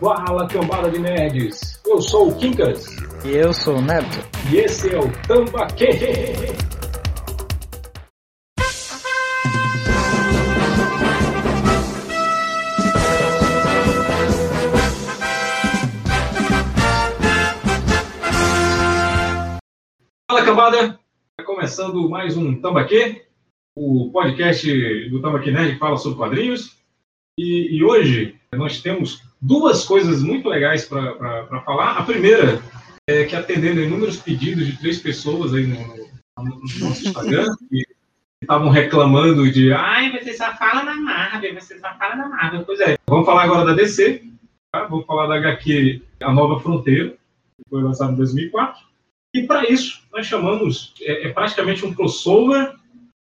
Fala, cambada de nerds! Eu sou o Kinkas. E eu sou o Neto. E esse é o Tambaquê! Fala, cambada! Tá começando mais um Tambaquê, o podcast do Tambaquê Nerd que fala sobre quadrinhos. E, e hoje nós temos duas coisas muito legais para falar. A primeira é que atendendo inúmeros pedidos de três pessoas aí no, no nosso Instagram, que estavam reclamando de ai, você só fala na Marvel, você só fala na Marvel. Pois é, vamos falar agora da DC, tá? vamos falar da HQ A Nova Fronteira, que foi lançada em 2004. E para isso, nós chamamos, é, é, praticamente um crossover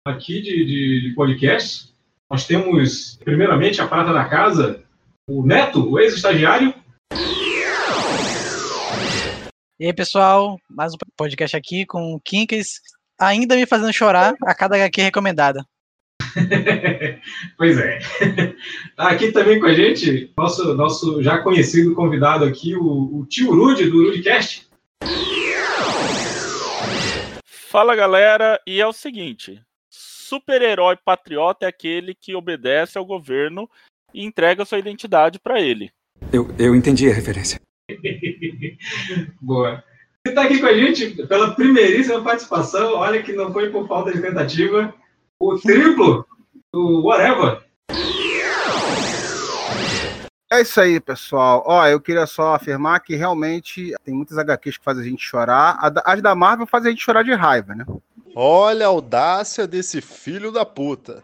aqui de, de, de podcast. Nós temos, primeiramente, a prata da casa, o Neto, o ex-estagiário. E aí, pessoal, mais um podcast aqui com o Kinkas, ainda me fazendo chorar a cada HQ recomendada. pois é. Tá aqui também com a gente, nosso, nosso já conhecido convidado aqui, o, o tio Rude, do Rudecast. Fala, galera, e é o seguinte, super-herói patriota é aquele que obedece ao governo e entrega sua identidade para ele. Eu, eu entendi a referência. Boa. Você está aqui com a gente pela primeiríssima participação, olha que não foi por falta de tentativa, o triplo do Whatever. É isso aí, pessoal. Ó, eu queria só afirmar que realmente tem muitas HQs que fazem a gente chorar. As da Marvel fazem a gente chorar de raiva, né? Olha a audácia desse filho da puta.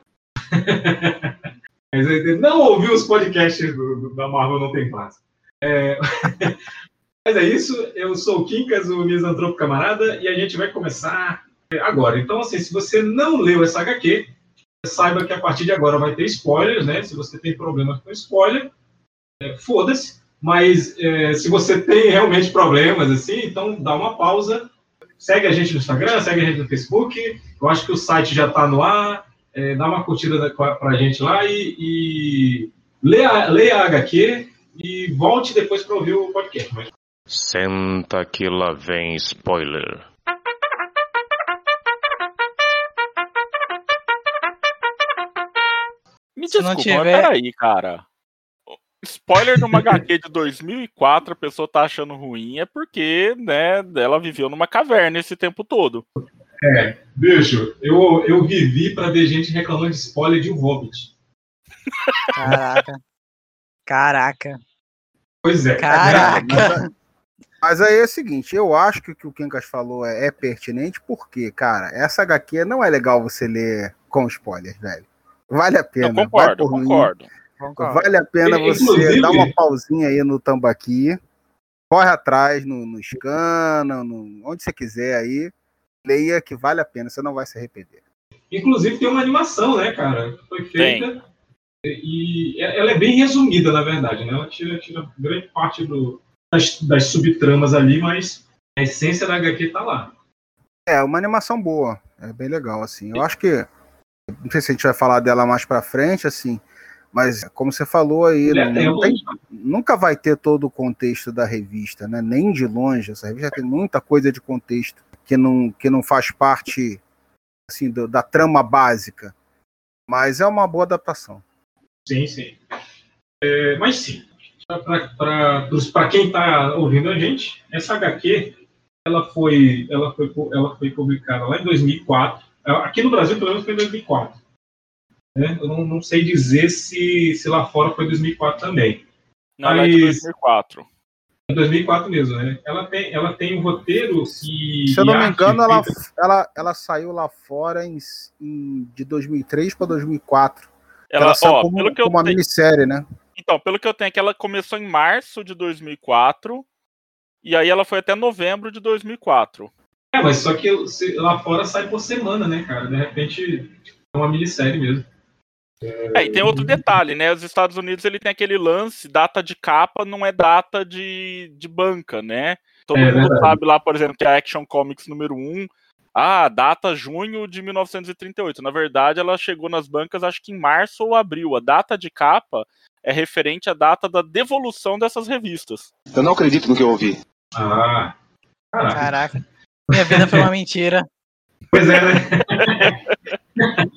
Não ouviu os podcasts do, do, da Marvel Não Tem Paz. É... Mas é isso, eu sou o Quincas, o misantropo camarada, e a gente vai começar agora. Então, assim, se você não leu essa HQ, saiba que a partir de agora vai ter spoilers, né? Se você tem problemas com spoiler, é, foda-se. Mas é, se você tem realmente problemas, assim, então dá uma pausa. Segue a gente no Instagram, segue a gente no Facebook. Eu acho que o site já está no ar é, dá uma curtida para a gente lá e, e lê, a, lê a HQ e volte depois para ouvir o podcast. Mas... Senta que lá vem spoiler. Me desculpa, tiver... mas peraí, cara. Spoiler numa HQ de 2004, a pessoa tá achando ruim, é porque, né, ela viveu numa caverna esse tempo todo. É, bicho, eu, eu vivi para ver gente reclamando de spoiler de um Hobbit. Caraca. Caraca. Pois é. Caraca. Mas aí é o seguinte, eu acho que o que o Kinkas falou é, é, pertinente, porque, cara, essa HQ não é legal você ler com spoilers, velho. Vale a pena. Eu concordo, concordo. concordo. Vale a pena você Inclusive... dar uma pausinha aí no Tambaqui, corre atrás no, no Scana, no, onde você quiser aí, leia que vale a pena, você não vai se arrepender. Inclusive tem uma animação, né, cara? Foi feita tem. e ela é bem resumida, na verdade, né? Ela tira, tira grande parte do, das, das subtramas ali, mas a essência da HQ tá lá. É, uma animação boa, é bem legal, assim. Eu acho que, não sei se a gente vai falar dela mais pra frente, assim, mas como você falou aí, não, não tem, nunca vai ter todo o contexto da revista, né? Nem de longe. Essa revista tem muita coisa de contexto que não, que não faz parte assim, do, da trama básica. Mas é uma boa adaptação. Sim, sim. É, mas sim, para quem está ouvindo a gente, essa HQ ela foi, ela foi, ela foi publicada lá em 2004. Aqui no Brasil, pelo menos, foi em 2004. Né? Eu não, não, sei dizer se, se lá fora foi 2004 também. Não, mas... é 2004. Em 2004 mesmo, né? Ela tem, ela tem um roteiro e. Se eu não me engano, ela, ela, ela saiu lá fora em, em de 2003 para 2004. Ela, ela ó, como, pelo que como uma tenho... minissérie, né? Então, pelo que eu tenho, é que ela começou em março de 2004 e aí ela foi até novembro de 2004. É, mas só que lá fora sai por semana, né, cara? De repente é uma minissérie mesmo. É, e tem outro detalhe, né? Os Estados Unidos ele tem aquele lance, data de capa não é data de, de banca, né? Todo é, mundo verdade. sabe lá, por exemplo, que a Action Comics número 1, ah, data junho de 1938. Na verdade, ela chegou nas bancas acho que em março ou abril. A data de capa é referente à data da devolução dessas revistas. Eu não acredito no que eu ouvi. Ah, caraca. Caraca. Minha vida foi uma mentira. Pois é, né?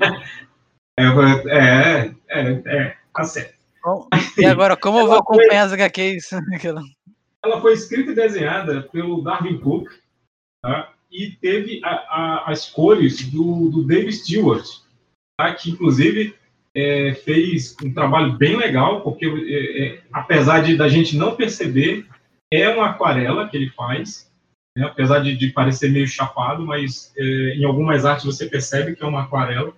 é, é, é, é, tá certo. Bom, e agora, como eu vou acompanhar as HQs? Ela foi escrita e desenhada pelo Darwin Cook tá? e teve a, a, as cores do, do Dave Stewart, tá? que inclusive é, fez um trabalho bem legal, porque é, é, apesar de da gente não perceber, é uma aquarela que ele faz, né? apesar de, de, parecer meio chapado, mas é, em algumas artes você percebe que é uma aquarela.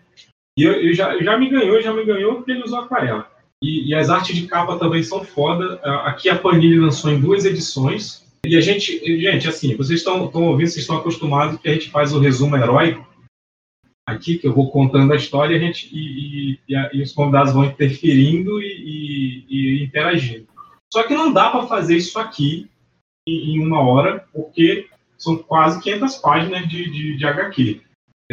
E eu, eu já, já me ganhou, já me ganhou porque ele usou aquarela. E, e, as artes de capa também são foda. Aqui a Panini lançou em duas edições. E a gente, gente, assim, vocês estão ouvindo, vocês estão acostumados que a gente faz o resumo heróico aqui, que eu vou contando a história e, a gente, e, e, e os convidados vão interferindo e, interagindo. Só que não dá para fazer isso aqui em, em, uma hora, porque são quase 500 páginas de, de, de HQ.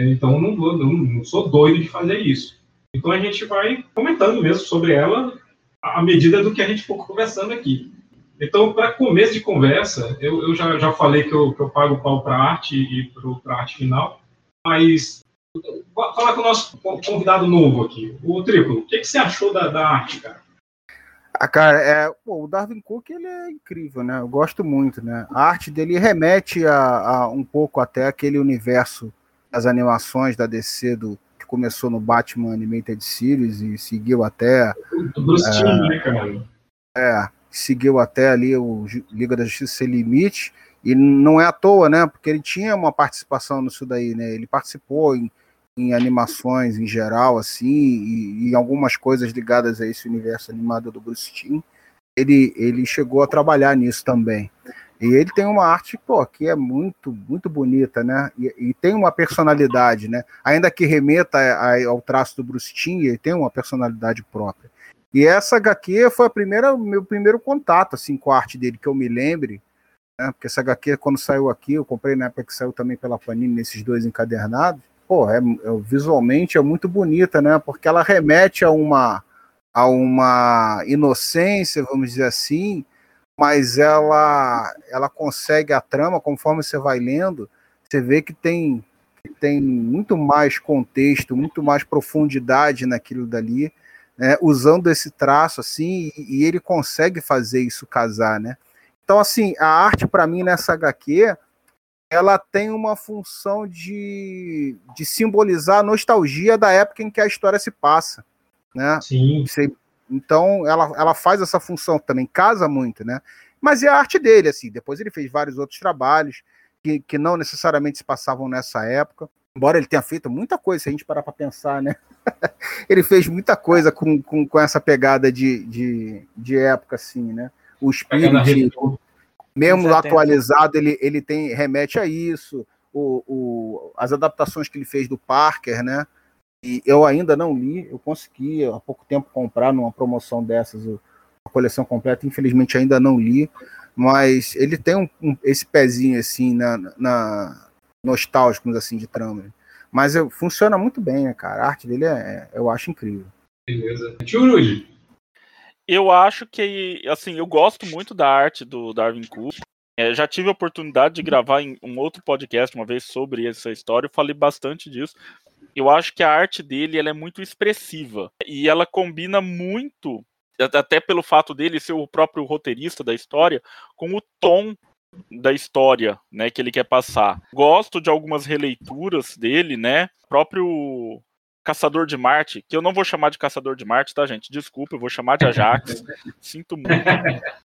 Então não, não, não sou doido de fazer isso. Então a gente vai comentando mesmo sobre ela à medida do que a gente for conversando aqui. Então, para começo de conversa, eu, eu já, já falei que eu, que eu pago pau para arte e para a arte final, mas vou falar com o nosso convidado novo aqui, o Triplo. O que, que você achou da, da arte, cara? Ah, cara, é, pô, o Darwin Cook ele é incrível, né? Eu gosto muito, né? A arte dele remete a, a um pouco até aquele universo das animações da DC do, começou no Batman Animated Series e seguiu até. O Bruce é, Timm, né, cara? É, seguiu até ali o Liga da Justiça Sem Limite. E não é à toa, né? Porque ele tinha uma participação nisso daí, né? Ele participou em, em animações em geral, assim, e, e, em algumas coisas ligadas a esse universo animado do Bruce Timm. Ele, ele chegou a trabalhar nisso também. E ele tem uma arte, pô, que é muito, muito bonita, né? E, e tem uma personalidade, né? Ainda que remeta a, a, ao traço do Bruce Timm, ele tem uma personalidade própria. E essa HQ foi a primeira, meu primeiro contato, assim, com a arte dele, que eu me lembre, né? Porque essa HQ, quando saiu aqui, eu comprei na época que saiu também pela Panini, nesses dois encadernados. Pô, é, é visualmente é muito bonita, né? Porque ela remete a uma, a uma inocência, vamos dizer assim, mas ela ela consegue a trama conforme você vai lendo, você vê que tem que tem muito mais contexto, muito mais profundidade naquilo dali, né, usando esse traço assim, e, e, ele consegue fazer isso casar, né? Então assim, a arte para mim nessa HQ, ela tem uma função de, de simbolizar a nostalgia da época em que a história se passa, né? Sim. Você, então, ela, ela faz essa função também, casa muito, né? Mas é a arte dele, assim. Depois ele fez vários outros trabalhos que, que não necessariamente se passavam nessa época. Embora ele tenha feito muita coisa, se a gente parar para pensar, né? ele fez muita coisa com, com, com essa pegada de, de, de época, assim, né? O espírito, mesmo atualizado, ele, ele tem remete a isso. O, o, as adaptações que ele fez do Parker, né? E eu ainda não li, eu consegui há pouco tempo comprar numa promoção dessas a coleção completa, infelizmente ainda não li, mas ele tem um, um, esse pezinho assim na, na nostálgico assim de trama. Mas eu, funciona muito bem, né, cara? A arte dele é, é eu acho incrível. Beleza. Tio Rudy. Eu acho que, assim, eu gosto muito da arte do Darwin Cook. É, já tive a oportunidade de gravar em um outro podcast uma vez sobre essa história, eu falei bastante disso eu acho que a arte dele ela é muito expressiva e ela combina muito, até pelo fato dele ser o próprio roteirista da história, com o tom da história, né, que ele quer passar. Gosto de algumas releituras dele, né? Próprio Caçador de Marte, que eu não vou chamar de Caçador de Marte, tá, gente? Desculpa, eu vou chamar de Ajax. Sinto muito.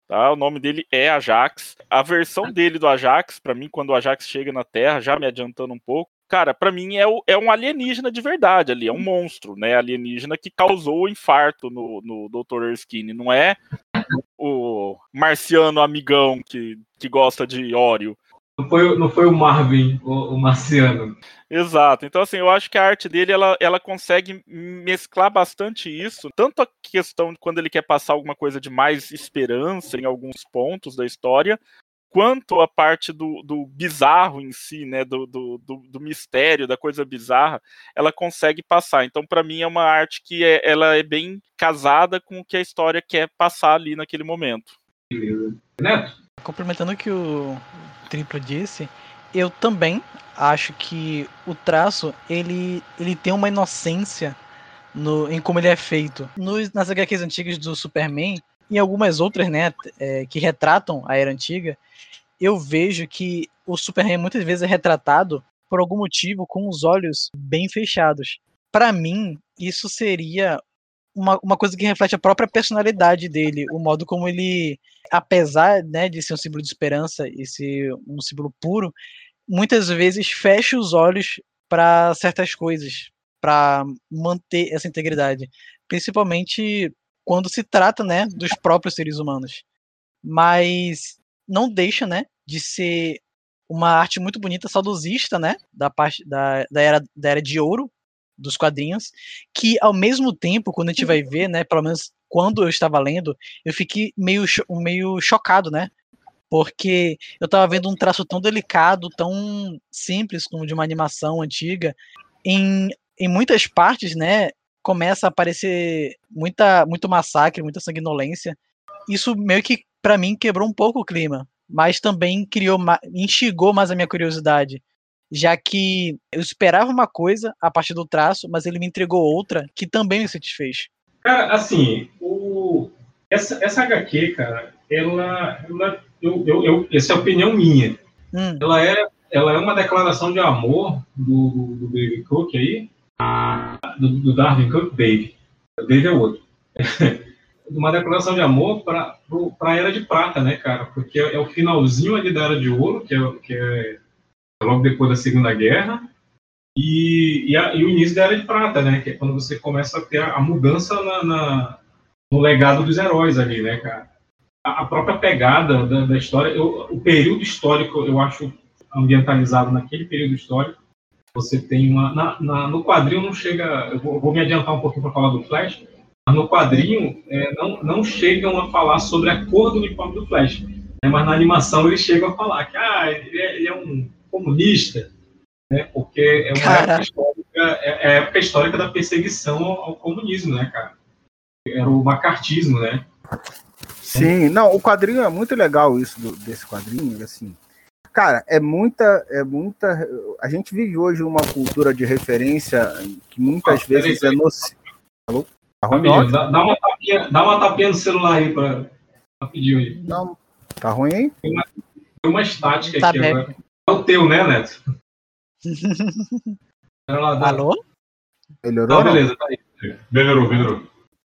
Tá? O nome dele é Ajax. A versão dele do Ajax, para mim, quando o Ajax chega na Terra, já me adiantando um pouco, cara, para mim é, o, é um alienígena de verdade ali, é um monstro, né? Alienígena que causou o infarto no, no Dr. Erskine, não é o marciano amigão que, que gosta de óleo. Não foi, não foi o Marvin, o, o, marciano. Exato. Então, assim, eu acho que a arte dele ela, ela consegue mesclar bastante isso. Tanto a questão de quando ele quer passar alguma coisa de mais esperança em alguns pontos da história, quanto a parte do, do bizarro em si, né, do, do, do, do, mistério, da coisa bizarra, ela consegue passar. Então, para mim, é uma arte que é, ela é bem casada com o que a história quer passar ali naquele momento. Neto? Complementando o que o Triplo disse, eu também acho que o traço, ele, ele tem uma inocência no, em como ele é feito. Nos, nas HQs antigas do Superman, e algumas outras, né, é, que retratam a era antiga, eu vejo que o Superman muitas vezes é retratado por algum motivo com os olhos bem fechados. Para mim, isso seria uma, uma coisa que reflete a própria personalidade dele, o modo como ele, apesar né, de ser um símbolo de esperança e ser um símbolo puro, muitas vezes fecha os olhos para certas coisas, para manter essa integridade, principalmente quando se trata, né, dos próprios seres humanos. Mas não deixa, né, de ser uma arte muito bonita, saudosista, né, da parte da, da era da era de ouro dos quadrinhos, que ao mesmo tempo, quando a gente vai ver, né, pelo menos quando eu estava lendo, eu fiquei meio meio chocado, né? Porque eu estava vendo um traço tão delicado, tão simples como de uma animação antiga, em, em muitas partes, né, começa a aparecer muita, muito massacre, muita sanguinolência. Isso meio que, para mim, quebrou um pouco o clima, mas também criou, instigou mais a minha curiosidade, já que eu esperava uma coisa a partir do traço, mas ele me entregou outra que também me satisfez. Cara, assim, o... essa, essa HQ, cara, ela, ela eu, eu, eu, essa é a opinião minha. Hum. Ela é ela é uma declaração de amor do, do David Cook aí, do, do Darwin Cook, Dave. Dave é outro. uma declaração de amor para a Era de Prata, né, cara? Porque é, o finalzinho ali da Era de Ouro, que é, que é logo depois da Segunda Guerra, e, e, a, e, o início da Era de Prata, né? Que é quando você começa a ter a, a mudança na, na, no legado dos heróis ali, né, cara? A, a própria pegada da, da história, eu, o período histórico, eu acho ambientalizado naquele período histórico, você tem uma. Na, na, no quadrinho não chega. Eu vou, vou me adiantar um pouquinho para falar do Flash. Mas no quadrinho é, não, não chegam a falar sobre a cor do uniforme do Flash. Né, mas na animação eles chegam a falar que ah, ele, é, ele é um comunista, né, porque é uma época histórica, é, é, a época histórica da perseguição ao, ao comunismo, né, cara? Era o macartismo, né? Sim, não, o quadrinho é muito legal isso do, desse quadrinho, assim. Cara, é muita, é muita. A gente vive hoje uma cultura de referência que muitas ah, vezes é nociva. Alô? Tá ruim, dá, dá, uma tapinha, dá uma tapinha no celular aí para rapidinho aí. Não, tá ruim aí? Tem uma, tem uma estática tá aqui bem. agora. É o teu, né, Neto? lá, Alô? Melhorou? Ah, beleza, tá aí. Melhorou, melhorou.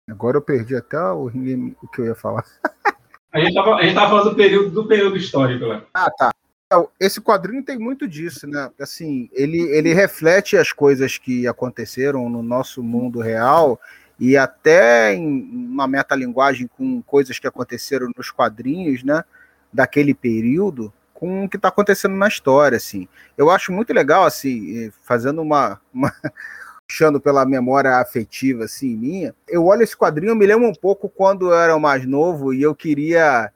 Agora eu perdi até o, o que eu ia falar. A gente tava, a gente tava falando do período, do período histórico lá. Ah, tá. Esse quadrinho tem muito disso, né? Assim, ele, ele reflete as coisas que aconteceram no nosso mundo real e até em uma metalinguagem com coisas que aconteceram nos quadrinhos, né? Daquele período, com o que está acontecendo na história, assim. Eu acho muito legal, assim, fazendo uma, uma puxando pela memória afetiva, assim, minha. Eu olho esse quadrinho, me lembro um pouco quando eu era mais novo e eu queria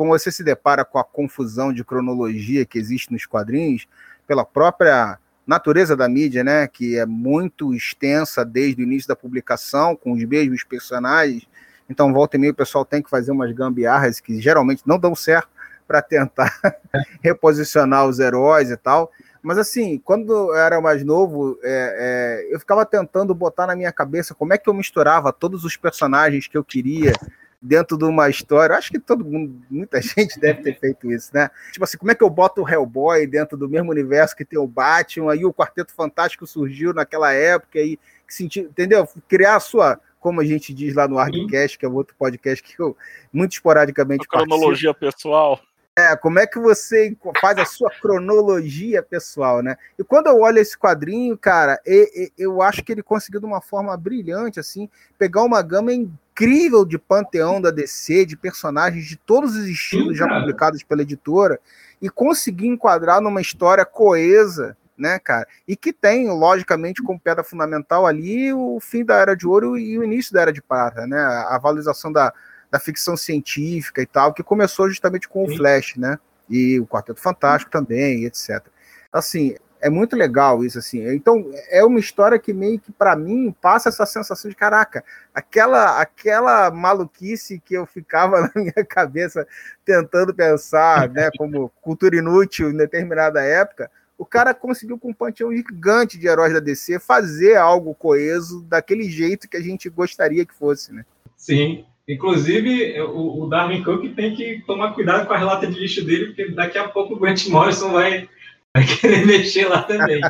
como você se depara com a confusão de cronologia que existe nos quadrinhos, pela própria natureza da mídia, né, que é muito extensa desde o início da publicação, com os mesmos personagens. Então, volta e meia, o pessoal tem que fazer umas gambiarras que geralmente não dão certo para tentar reposicionar os heróis e tal. Mas, assim, quando eu era mais novo, é, é, eu ficava tentando botar na minha cabeça como é que eu misturava todos os personagens que eu queria dentro de uma história. Acho que todo mundo, muita gente deve ter feito isso, né? Tipo assim, como é que eu boto o Hellboy dentro do mesmo universo que tem o Batman? Aí o Quarteto Fantástico surgiu naquela época e sentir, entendeu? Criar a sua, como a gente diz lá no Argcast, que é outro podcast que eu muito esporadicamente a cronologia participo. pessoal. É, como é que você faz a sua cronologia pessoal, né? E quando eu olho esse quadrinho, cara, eu acho que ele conseguiu de uma forma brilhante, assim, pegar uma gama incrível de panteão da DC, de personagens de todos os estilos já publicados pela editora, e conseguir enquadrar numa história coesa, né, cara? E que tem, logicamente, como pedra fundamental ali o fim da Era de Ouro e o início da Era de Prata, né? A valorização da, da ficção científica e tal, que começou justamente com o Flash, né? E o Quarteto Fantástico também, etc. Assim, é muito legal isso, assim. Então, é uma história que meio que, para mim, passa essa sensação de, caraca, aquela, aquela maluquice que eu ficava na minha cabeça tentando pensar, né, como cultura inútil em determinada época, o cara conseguiu com um panteão gigante de heróis da DC fazer algo coeso daquele jeito que a gente gostaria que fosse, né? Sim. Inclusive, o, Darwin Cook tem que tomar cuidado com a relata de lixo dele, porque daqui a pouco o Grant Morrison vai vai querer mexer lá também.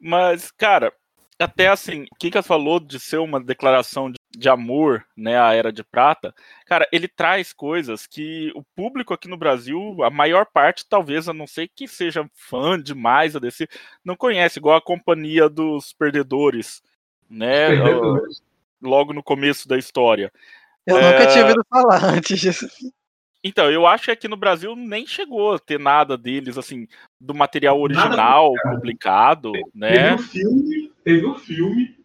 Mas, cara, até assim, o Kika falou de ser uma declaração de, de, amor, né, à Era de Prata, cara, ele traz coisas que o público aqui no Brasil, a maior parte, talvez, a não ser que seja fã demais a DC, não conhece, igual a Companhia dos Perdedores, né, perdedores. logo no começo da história. Eu é... nunca tinha ouvido falar antes disso. Então, eu acho que aqui no Brasil nem chegou a ter nada deles, assim, do material original publicado, né? Teve o filme, teve o filme.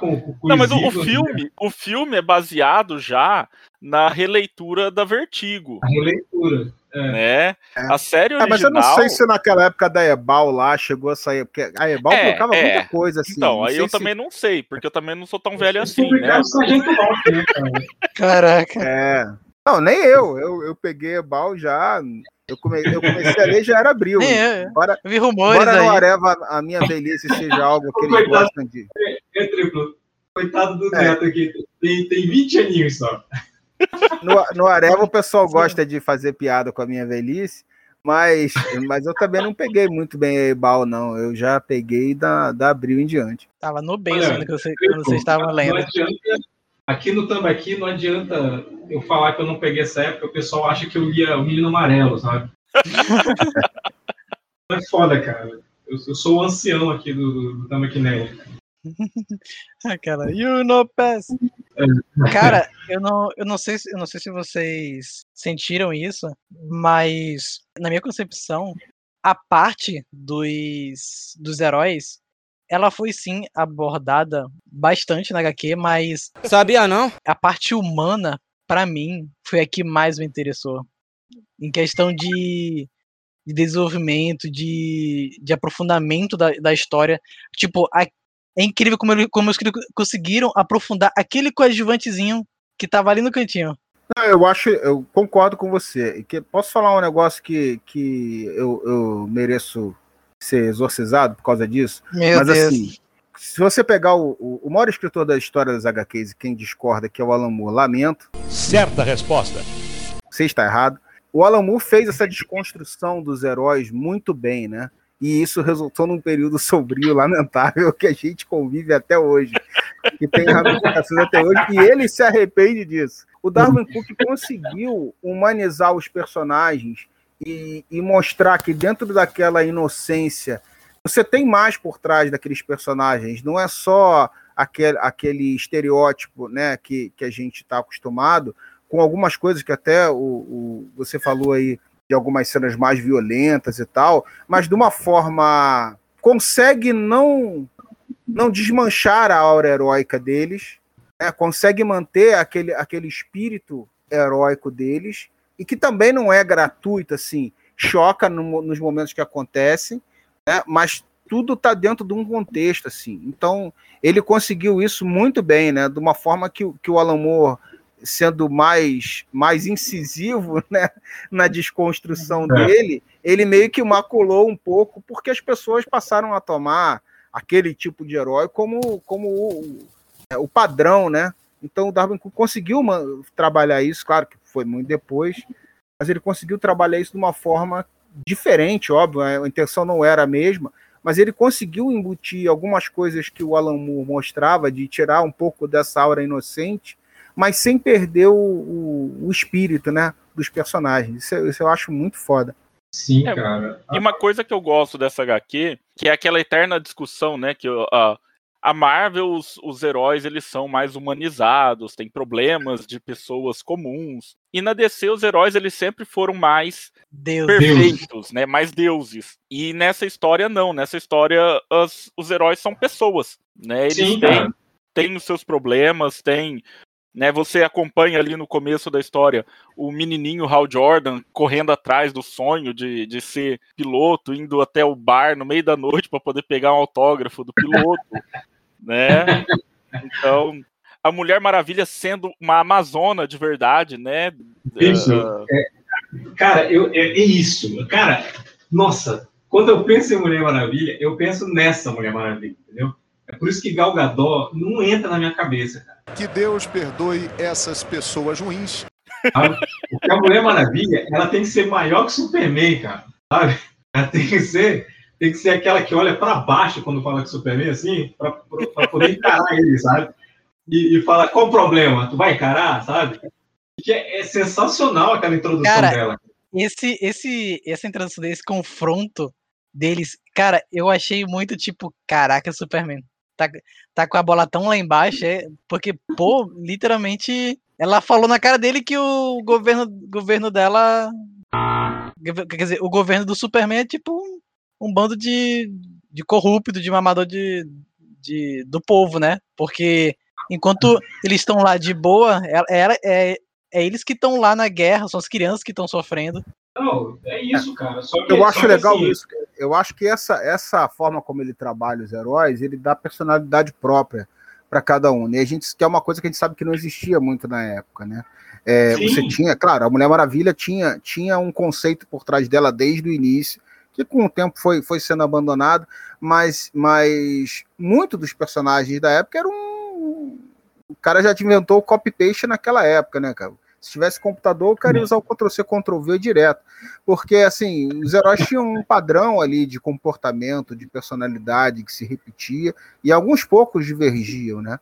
Com, com não, mas o, o filme, né? o filme é baseado já na releitura da Vertigo. A releitura. É. Né? É. A série original. É, mas eu não sei se naquela época da Ebal lá chegou a sair, porque a Ebal é, colocava é. muita coisa assim. Então, aí eu se... também não sei, porque eu também não sou tão velho assim, né? né Caraca. É. Não, nem eu. Eu, eu peguei Ebal já. Eu, come, eu comecei a ler já era abril. Nem eu. Bora, eu vi rumores bora aí. não Areva a minha velhice seja algo que eles Coitado, gostam de. É, é triplo. Coitado do é. Neto aqui. Tem, tem 20 aninhos só. No, no Areva o pessoal gosta de fazer piada com a minha velhice, mas, mas eu também não peguei muito bem a Ebal, não. Eu já peguei da, da abril em diante. Tava no beijo ainda quando vocês estavam lendo. Não adianta Aqui no Tambaqui não adianta eu falar que eu não peguei essa época, o pessoal acha que eu lia o Menino Amarelo, sabe? é foda, cara. Eu, eu, sou o ancião aqui do, do, do Tambaqui Nerd. ah, cara, you know pass. É. Cara, eu não, eu não sei, eu não sei se vocês sentiram isso, mas na minha concepção, a parte dos, dos heróis ela foi sim abordada bastante na HQ, mas. Sabia não? A parte humana, para mim, foi a que mais me interessou. Em questão de, de desenvolvimento, de, de aprofundamento da, da história. Tipo, a, é incrível como, ele, como eles conseguiram aprofundar aquele coadjuvantezinho que tava ali no cantinho. Não, eu acho, eu concordo com você. Que, posso falar um negócio que, que eu, eu mereço ser exorcizado por causa disso. Meu Mas Deus. assim, se você pegar o, o, o, maior escritor da história das HQs e quem discorda, que é o Alan Moore, lamento. Certa resposta. Você está errado. O Alan Moore fez essa desconstrução dos heróis muito bem, né? E isso resultou num período sombrio, lamentável, que a gente convive até hoje. Que tem ramificações até hoje, e ele se arrepende disso. O Darwin Cook conseguiu humanizar os personagens e, e mostrar que dentro daquela inocência você tem mais por trás daqueles personagens, não é só aquele, aquele estereótipo né, que, que a gente está acostumado, com algumas coisas que até o, o, você falou aí de algumas cenas mais violentas e tal, mas de uma forma consegue não não desmanchar a aura heróica deles, né, consegue manter aquele, aquele espírito heróico deles e que também não é gratuito, assim, choca no, nos momentos que acontecem, né? mas tudo está dentro de um contexto, assim. Então, ele conseguiu isso muito bem, né? De uma forma que, que o Alan Moore, sendo mais, mais incisivo né? na desconstrução é. dele, ele meio que maculou um pouco, porque as pessoas passaram a tomar aquele tipo de herói como, como o, é, o padrão, né? Então o Darwin Cook conseguiu uma, trabalhar isso, claro que foi muito depois, mas ele conseguiu trabalhar isso de uma forma diferente, óbvio, a intenção não era a mesma, mas ele conseguiu embutir algumas coisas que o Alan Moore mostrava, de tirar um pouco dessa aura inocente, mas sem perder o, o, o espírito né, dos personagens. Isso, isso, eu acho muito foda. Sim, é, cara. E uma coisa que eu gosto dessa HQ, que é aquela eterna discussão, né, que uh, a Marvel, os, os, heróis, eles são mais humanizados, tem problemas de pessoas comuns. E na DC, os heróis, eles sempre foram mais Deus. perfeitos, né? Mais deuses. E nessa história, não. Nessa história, os, os heróis são pessoas, né? Eles Sim, têm, têm os seus problemas, têm né? Você acompanha ali no começo da história o menininho Hal Jordan correndo atrás do sonho de, de ser piloto, indo até o bar no meio da noite para poder pegar um autógrafo do piloto, né? Então, a Mulher Maravilha sendo uma amazona de verdade, né? Isso. Uh... É, cara, eu, é, é, isso. Cara, nossa, quando eu penso em Mulher Maravilha, eu penso nessa Mulher Maravilha, entendeu? É por isso que Gal Gadot não entra na minha cabeça, cara. Que Deus perdoe essas pessoas ruins. Sabe? Porque a Mulher Maravilha, ela tem que ser maior que Superman, cara. Sabe? Ela tem que ser, tem que ser aquela que olha para baixo quando fala com Superman, assim, para poder encarar ele, sabe? E, e fala, qual o problema? Tu vai encarar, sabe? Que é, é sensacional aquela introdução cara, dela. Esse, esse, essa introdução desse confronto deles, cara, eu achei muito tipo, caraca, Superman tá, tá com a bola tão lá embaixo, é, porque, pô, literalmente, ela falou na cara dele que o governo, governo dela. Quer dizer, o governo do Superman é tipo um, bando de, de corrupto, de mamador de, de, do povo, né? Porque enquanto eles estão lá de boa, é, é, é, é eles que estão lá na guerra, são as crianças que estão sofrendo. Não, é isso, cara. Que, eu acho legal assim, isso. Eu acho que essa, essa forma como ele trabalha os heróis, ele dá personalidade própria para cada um. Né? E a gente que é uma coisa que a gente sabe que não existia muito na época, né? É, você tinha, claro, a Mulher Maravilha tinha, tinha um conceito por trás dela desde o início, que com o tempo foi, foi sendo abandonado, mas, mas muito dos personagens da época eram. O cara já inventou o copy-paste naquela época, né, cara? Se tivesse computador, o cara ia usar o Ctrl-C, Ctrl-V direto. Porque, assim, os heróis tinham um padrão ali de comportamento, de personalidade que se repetia, e alguns poucos divergiam, né?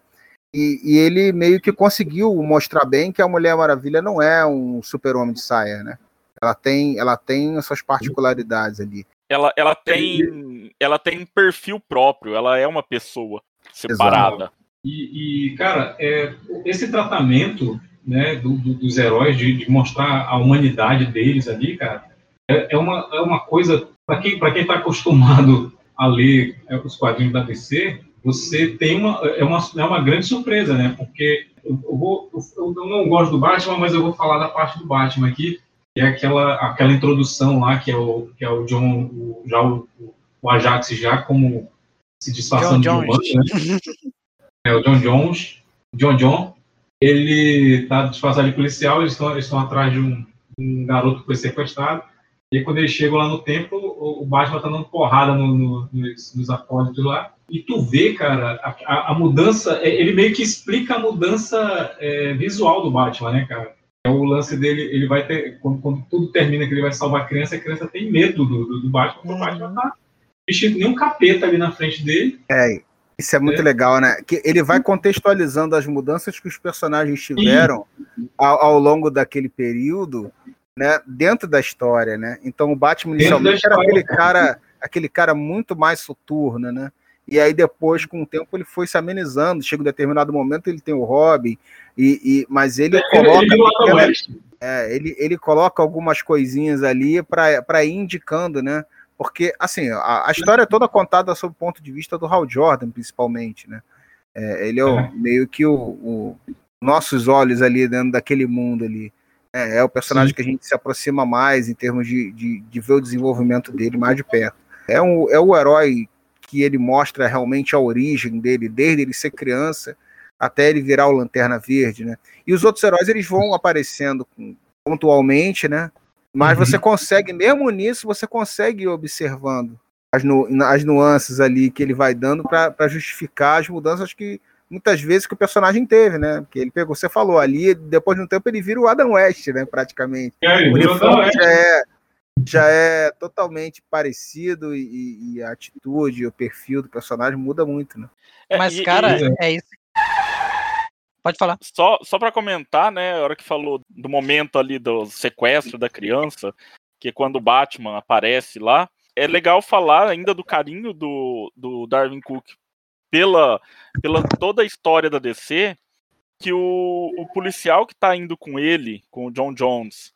E, e, ele meio que conseguiu mostrar bem que a Mulher Maravilha não é um super-homem de saia, né? Ela tem, ela tem as suas particularidades ali. Ela, ela, tem, ela tem um perfil próprio, ela é uma pessoa separada. E, e, cara, é, esse tratamento né, do, do, dos heróis, de, de, mostrar a humanidade deles ali, cara, é, é uma, é uma coisa, para quem para quem está acostumado a ler é, os quadrinhos da DC, você tem uma é, uma é uma grande surpresa, né? Porque eu, eu vou eu, eu não gosto do Batman, mas eu vou falar da parte do Batman aqui, é aquela aquela introdução lá que é o que é o John o, já o, o Ajax já como se disfarçando John de humano, né? É o John Jones, John John ele está disfarçado de policial, eles estão, eles estão atrás de um, um, garoto que foi sequestrado, e quando eles chegam lá no templo, o, o Batman está dando porrada no, no, nos, nos apóstolos lá, e tu vê, cara, a, a, a, mudança, é, ele meio que explica a mudança é, visual do Batman, né, cara? É o lance dele, ele vai ter, quando, quando, tudo termina que ele vai salvar a criança, a criança tem medo do, do, do Batman, porque uhum. o Batman tá vestido nem um capeta ali na frente dele. É, isso é muito é. legal, né? Que ele vai contextualizando as mudanças que os personagens tiveram ao, ao, longo daquele período, né? Dentro da história, né? Então o Batman inicialmente era aquele cara, aquele cara muito mais soturno, né? E aí depois, com o tempo, ele foi se amenizando. Chega um determinado momento, ele tem o Robin, e, e mas ele é, coloca. Ele, é, ele, ele coloca algumas coisinhas ali para ir indicando, né? Porque, assim, a, a, história é toda contada sob o ponto de vista do Hal Jordan, principalmente, né? É, ele é o, meio que o, o, nossos olhos ali dentro daquele mundo ali. É, é o personagem Sim. que a gente se aproxima mais em termos de, de, de, ver o desenvolvimento dele mais de perto. É, um, é o herói que ele mostra realmente a origem dele, desde ele ser criança até ele virar o Lanterna Verde, né? E os outros heróis eles vão aparecendo pontualmente, né? Mas uhum. você consegue, mesmo nisso, você consegue ir observando as, nu as nuances ali que ele vai dando para justificar as mudanças que muitas vezes que o personagem teve, né? Porque ele pegou, você falou ali, depois de um tempo ele vira o Adam West, né? Praticamente. É, o uniforme já é, já é totalmente parecido e, e, a atitude, o perfil do personagem muda muito, né? É, Mas, cara, e, é isso Pode falar. Só, só para comentar, né, a hora que falou do momento ali do sequestro da criança, que é quando o Batman aparece lá, é legal falar ainda do carinho do, do Darwin Cook pela, pela toda a história da DC, que o, o policial que tá indo com ele, com o John Jones,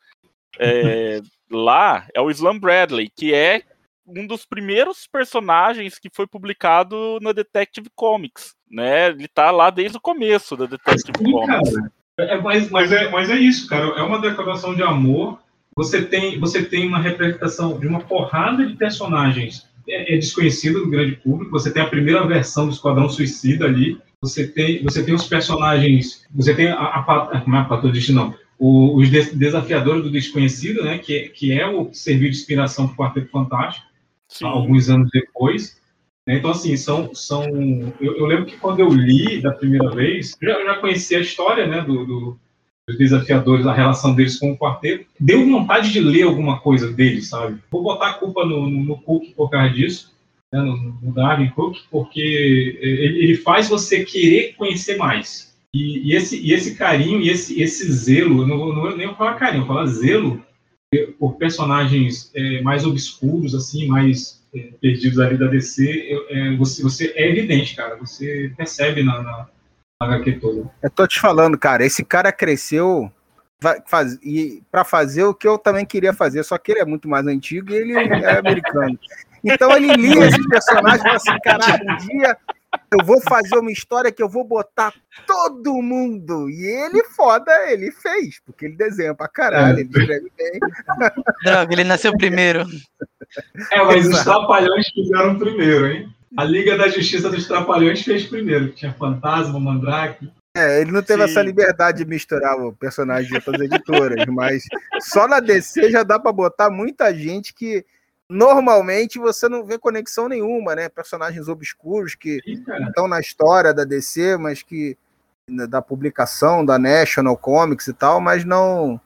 é, lá é o Slam Bradley, que é um dos primeiros personagens que foi publicado na Detective Comics, né? Ele tá lá desde o começo da Detective Sim, Comics. Cara. É, mas, mas, é, mas é isso, cara. É uma declaração de amor. Você tem, você tem uma representação de uma porrada de personagens é, é desconhecido do grande público. Você tem a primeira versão do Esquadrão Suicida ali. Você tem, você tem os personagens. Você tem a, a, a, não é a Patrulha não. O, os desafiadores do desconhecido, né? Que, que é o que serviu de inspiração para o Quarteto Fantástico. Sim. Alguns anos depois. Né? Então, assim, são. são eu, eu, lembro que quando eu li da primeira vez, já, já conhecia a história né, do, do, dos desafiadores, a relação deles com o quarteto. Deu vontade de ler alguma coisa deles, sabe? Vou botar a culpa no, no, no Cook por causa disso, né, no, no Darwin Cook, porque ele, ele, faz você querer conhecer mais. E, e, esse, e esse carinho e esse, esse zelo, não, não, nem vou falar carinho, vou falar zelo por personagens é, mais obscuros, assim, mais é, perdidos ali da DC, é, você, você, é evidente, cara. Você percebe na, na, na HQ toda. Eu tô te falando, cara, esse cara cresceu faz, e para fazer o que eu também queria fazer, só que ele é muito mais antigo e ele é americano. Então ele lia esses personagens e falou assim: caralho, um dia eu vou fazer uma história que eu vou botar todo mundo. E ele, foda, ele fez, porque ele desenha pra caralho, ele escreve bem. Droga, ele nasceu primeiro. É, mas os Trapalhões fizeram primeiro, hein? A Liga da Justiça dos Trapalhões fez primeiro. Tinha Fantasma, Mandrake. É, ele não teve Sim. essa liberdade de misturar o personagem de outras editoras, mas só na DC já dá para botar muita gente que normalmente você não vê conexão nenhuma, né? Personagens obscuros que estão na história da DC, mas que da publicação da National Comics e tal, mas não,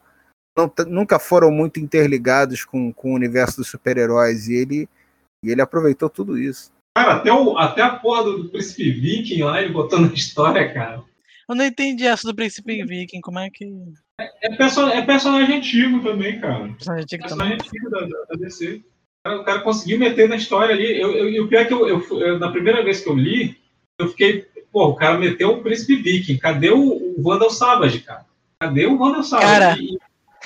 não nunca foram muito interligados com, com o universo dos super-heróis e ele e ele aproveitou tudo isso. Cara, até, o, até a porra do, do Príncipe Viking lá, ele botou na história, cara. Eu não entendi essa do Príncipe Viking, como é que. É, é, person é personagem antigo também, cara. Personagem antigo, personagem antigo da, da, da DC o cara conseguiu meter na história ali. Eu, eu, e o pior é que eu, eu, na primeira vez que eu li, eu fiquei, pô, o cara meteu o Príncipe Viking. Cadê o, o Vandal Savage, cara? Cadê o Vandal Savage? Cara,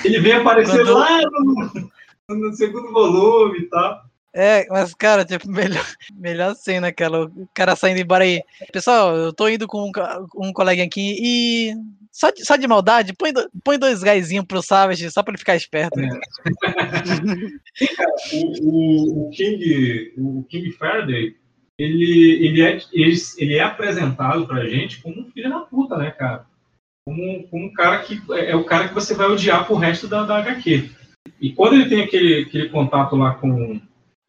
ele vem aparecer quando... lá no, no, segundo volume e tal. É, mas, cara, tipo, melhor, melhor cena, aquela, o cara saindo embora aí. Pessoal, eu tô indo com um, um colega aqui e só de, só de maldade, põe, do, põe dois gásinhos pro Savage só pra ele ficar esperto. É. o, o, o, King, o King Faraday, ele, ele, é, ele, ele é apresentado pra gente como um filho da puta, né, cara? Como, como um cara que é, é o cara que você vai odiar pro resto da, da HQ. E quando ele tem aquele, aquele contato lá com,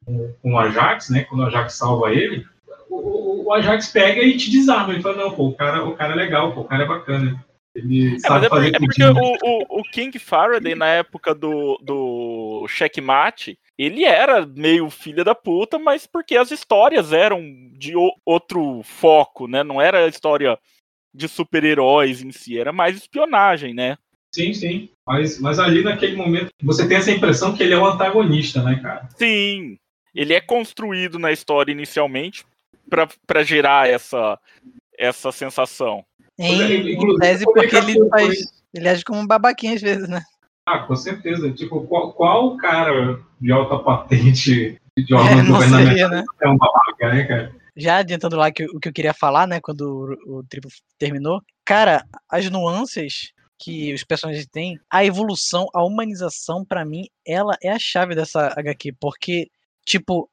com, com o Ajax, né? Quando o Ajax salva ele, o, o, Ajax pega e te desarma. Ele fala, não, pô, o cara, o cara é legal, pô, o cara é bacana. Ele é, é fazer é porque, o, o, o, King Faraday, na época do, do checkmate, ele era meio filha da puta, mas porque as histórias eram de o, outro foco, né? Não era a história de super-heróis em si, era mais espionagem, né? Sim, sim. Mas, mas ali naquele momento você tem essa impressão que ele é o antagonista, né, cara? Sim. Ele é construído na história inicialmente para gerar essa, essa sensação. Em, em tese, porque ele faz. Ele age como um babaquinho às vezes, né? Ah, com certeza. Tipo, qual, qual cara de alta patente de órgão é, governamental né? é um babaca, né, cara? Já adiantando lá que, o que eu queria falar, né, quando o, o triplo terminou, cara, as nuances que os personagens têm, a evolução, a humanização, para mim, ela é a chave dessa HQ, porque, tipo,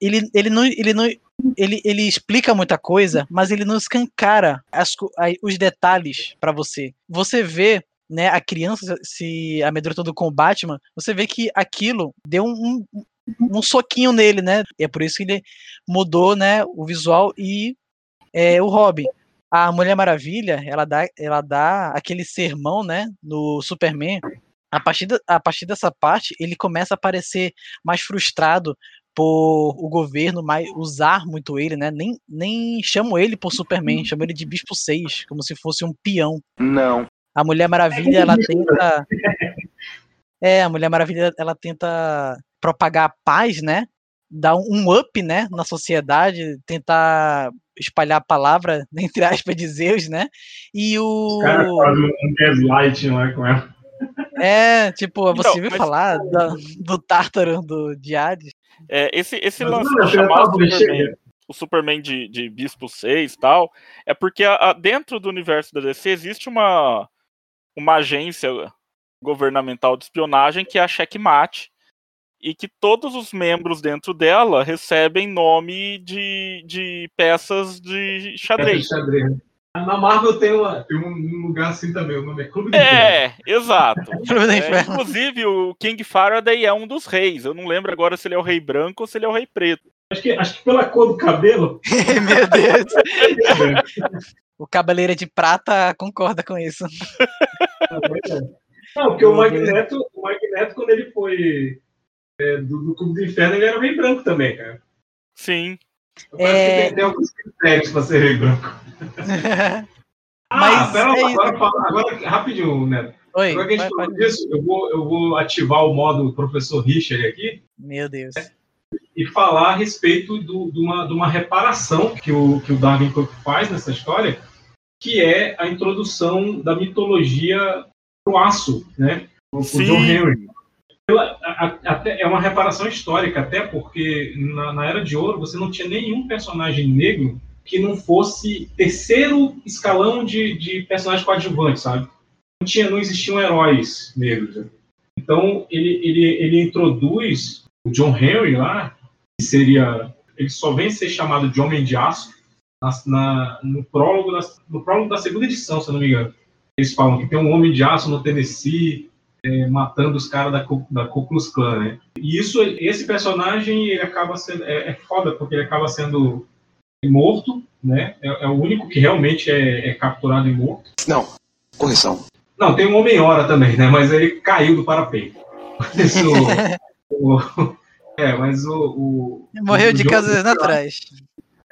ele, ele não, ele não ele, ele explica muita coisa, mas ele não escancara as, os detalhes para você. Você vê né, a criança se amedrontando com o Batman, você vê que aquilo deu um, um, um soquinho nele, né? E é por isso que ele mudou, né, o visual e é, o Robin. A Mulher Maravilha, ela dá, ela dá aquele sermão, né, no Superman. A partir, a partir dessa parte, ele começa a parecer mais frustrado por o governo mais usar muito ele, né? Nem, nem chamo ele por Superman, chamo ele de Bispo 6, como se fosse um peão. Não. A Mulher Maravilha, ela tenta. É, a Mulher Maravilha, ela tenta propagar a paz, né? Dar um up, né, na sociedade, tentar espalhar a palavra, entre aspas, de Zeus, né? E o. Os caras fazem um gaslighting lá com ela. É, tipo, você viu falar do, do Tártaro do de Hades? É, esse esse lance de chamar o Superman, o Superman de, de Bispo 6 e tal, é porque a, a, dentro do universo da DC existe uma, uma agência governamental de espionagem que é a Checkmate e que todos os membros dentro dela recebem nome de, de peças de xadrez. Peça de xadrez. Na Marvel tem, uma, tem um lugar assim também, o nome é Clube do É, exato. é, inclusive, o King Faraday é um dos reis. Eu não lembro agora se ele é o rei branco ou se ele é o rei preto. Acho que, acho que pela cor do cabelo. Meu Deus. o Cabeleira de Prata concorda com isso. Não, porque o Magneto, o Magneto, quando ele foi é, do, do Clube do Inferno, ele era bem branco também, cara. Sim. É... Tem, tem, alguns critérios para ser rei branco. ah, Mas pera, é agora, fala, agora, rapidinho, Neto. Oi, agora que a gente falou disso, eu vou, eu vou ativar o modo professor Richard aqui. Meu Deus. É, e falar a respeito do, de, uma, de uma reparação que o, que o Darwin Cook faz nessa história, que é a introdução da mitologia pro aço, né? O, o John Henry. É uma reparação histórica, até porque na, na, Era de Ouro você não tinha nenhum personagem negro que não fosse terceiro escalão de, de personagem coadjuvante, sabe? Não, tinha, não existiam heróis negros. Então ele, ele, ele introduz o John Henry lá, que seria. Ele só vem ser chamado de Homem de Aço na, na, no, prólogo, no prólogo da segunda edição, se não me engano. Eles falam que tem um Homem de Aço no Tennessee é, matando os caras da, da Ku Klux Klan, né? E isso, esse personagem, ele acaba sendo... É, é foda, porque ele acaba sendo morto, né? É, é o único que realmente é, é capturado e morto. Não, correção. Não, tem um Homem-Hora também, né? Mas ele caiu do parapeito. Isso, o, é, mas o. o Morreu o de casas naturais.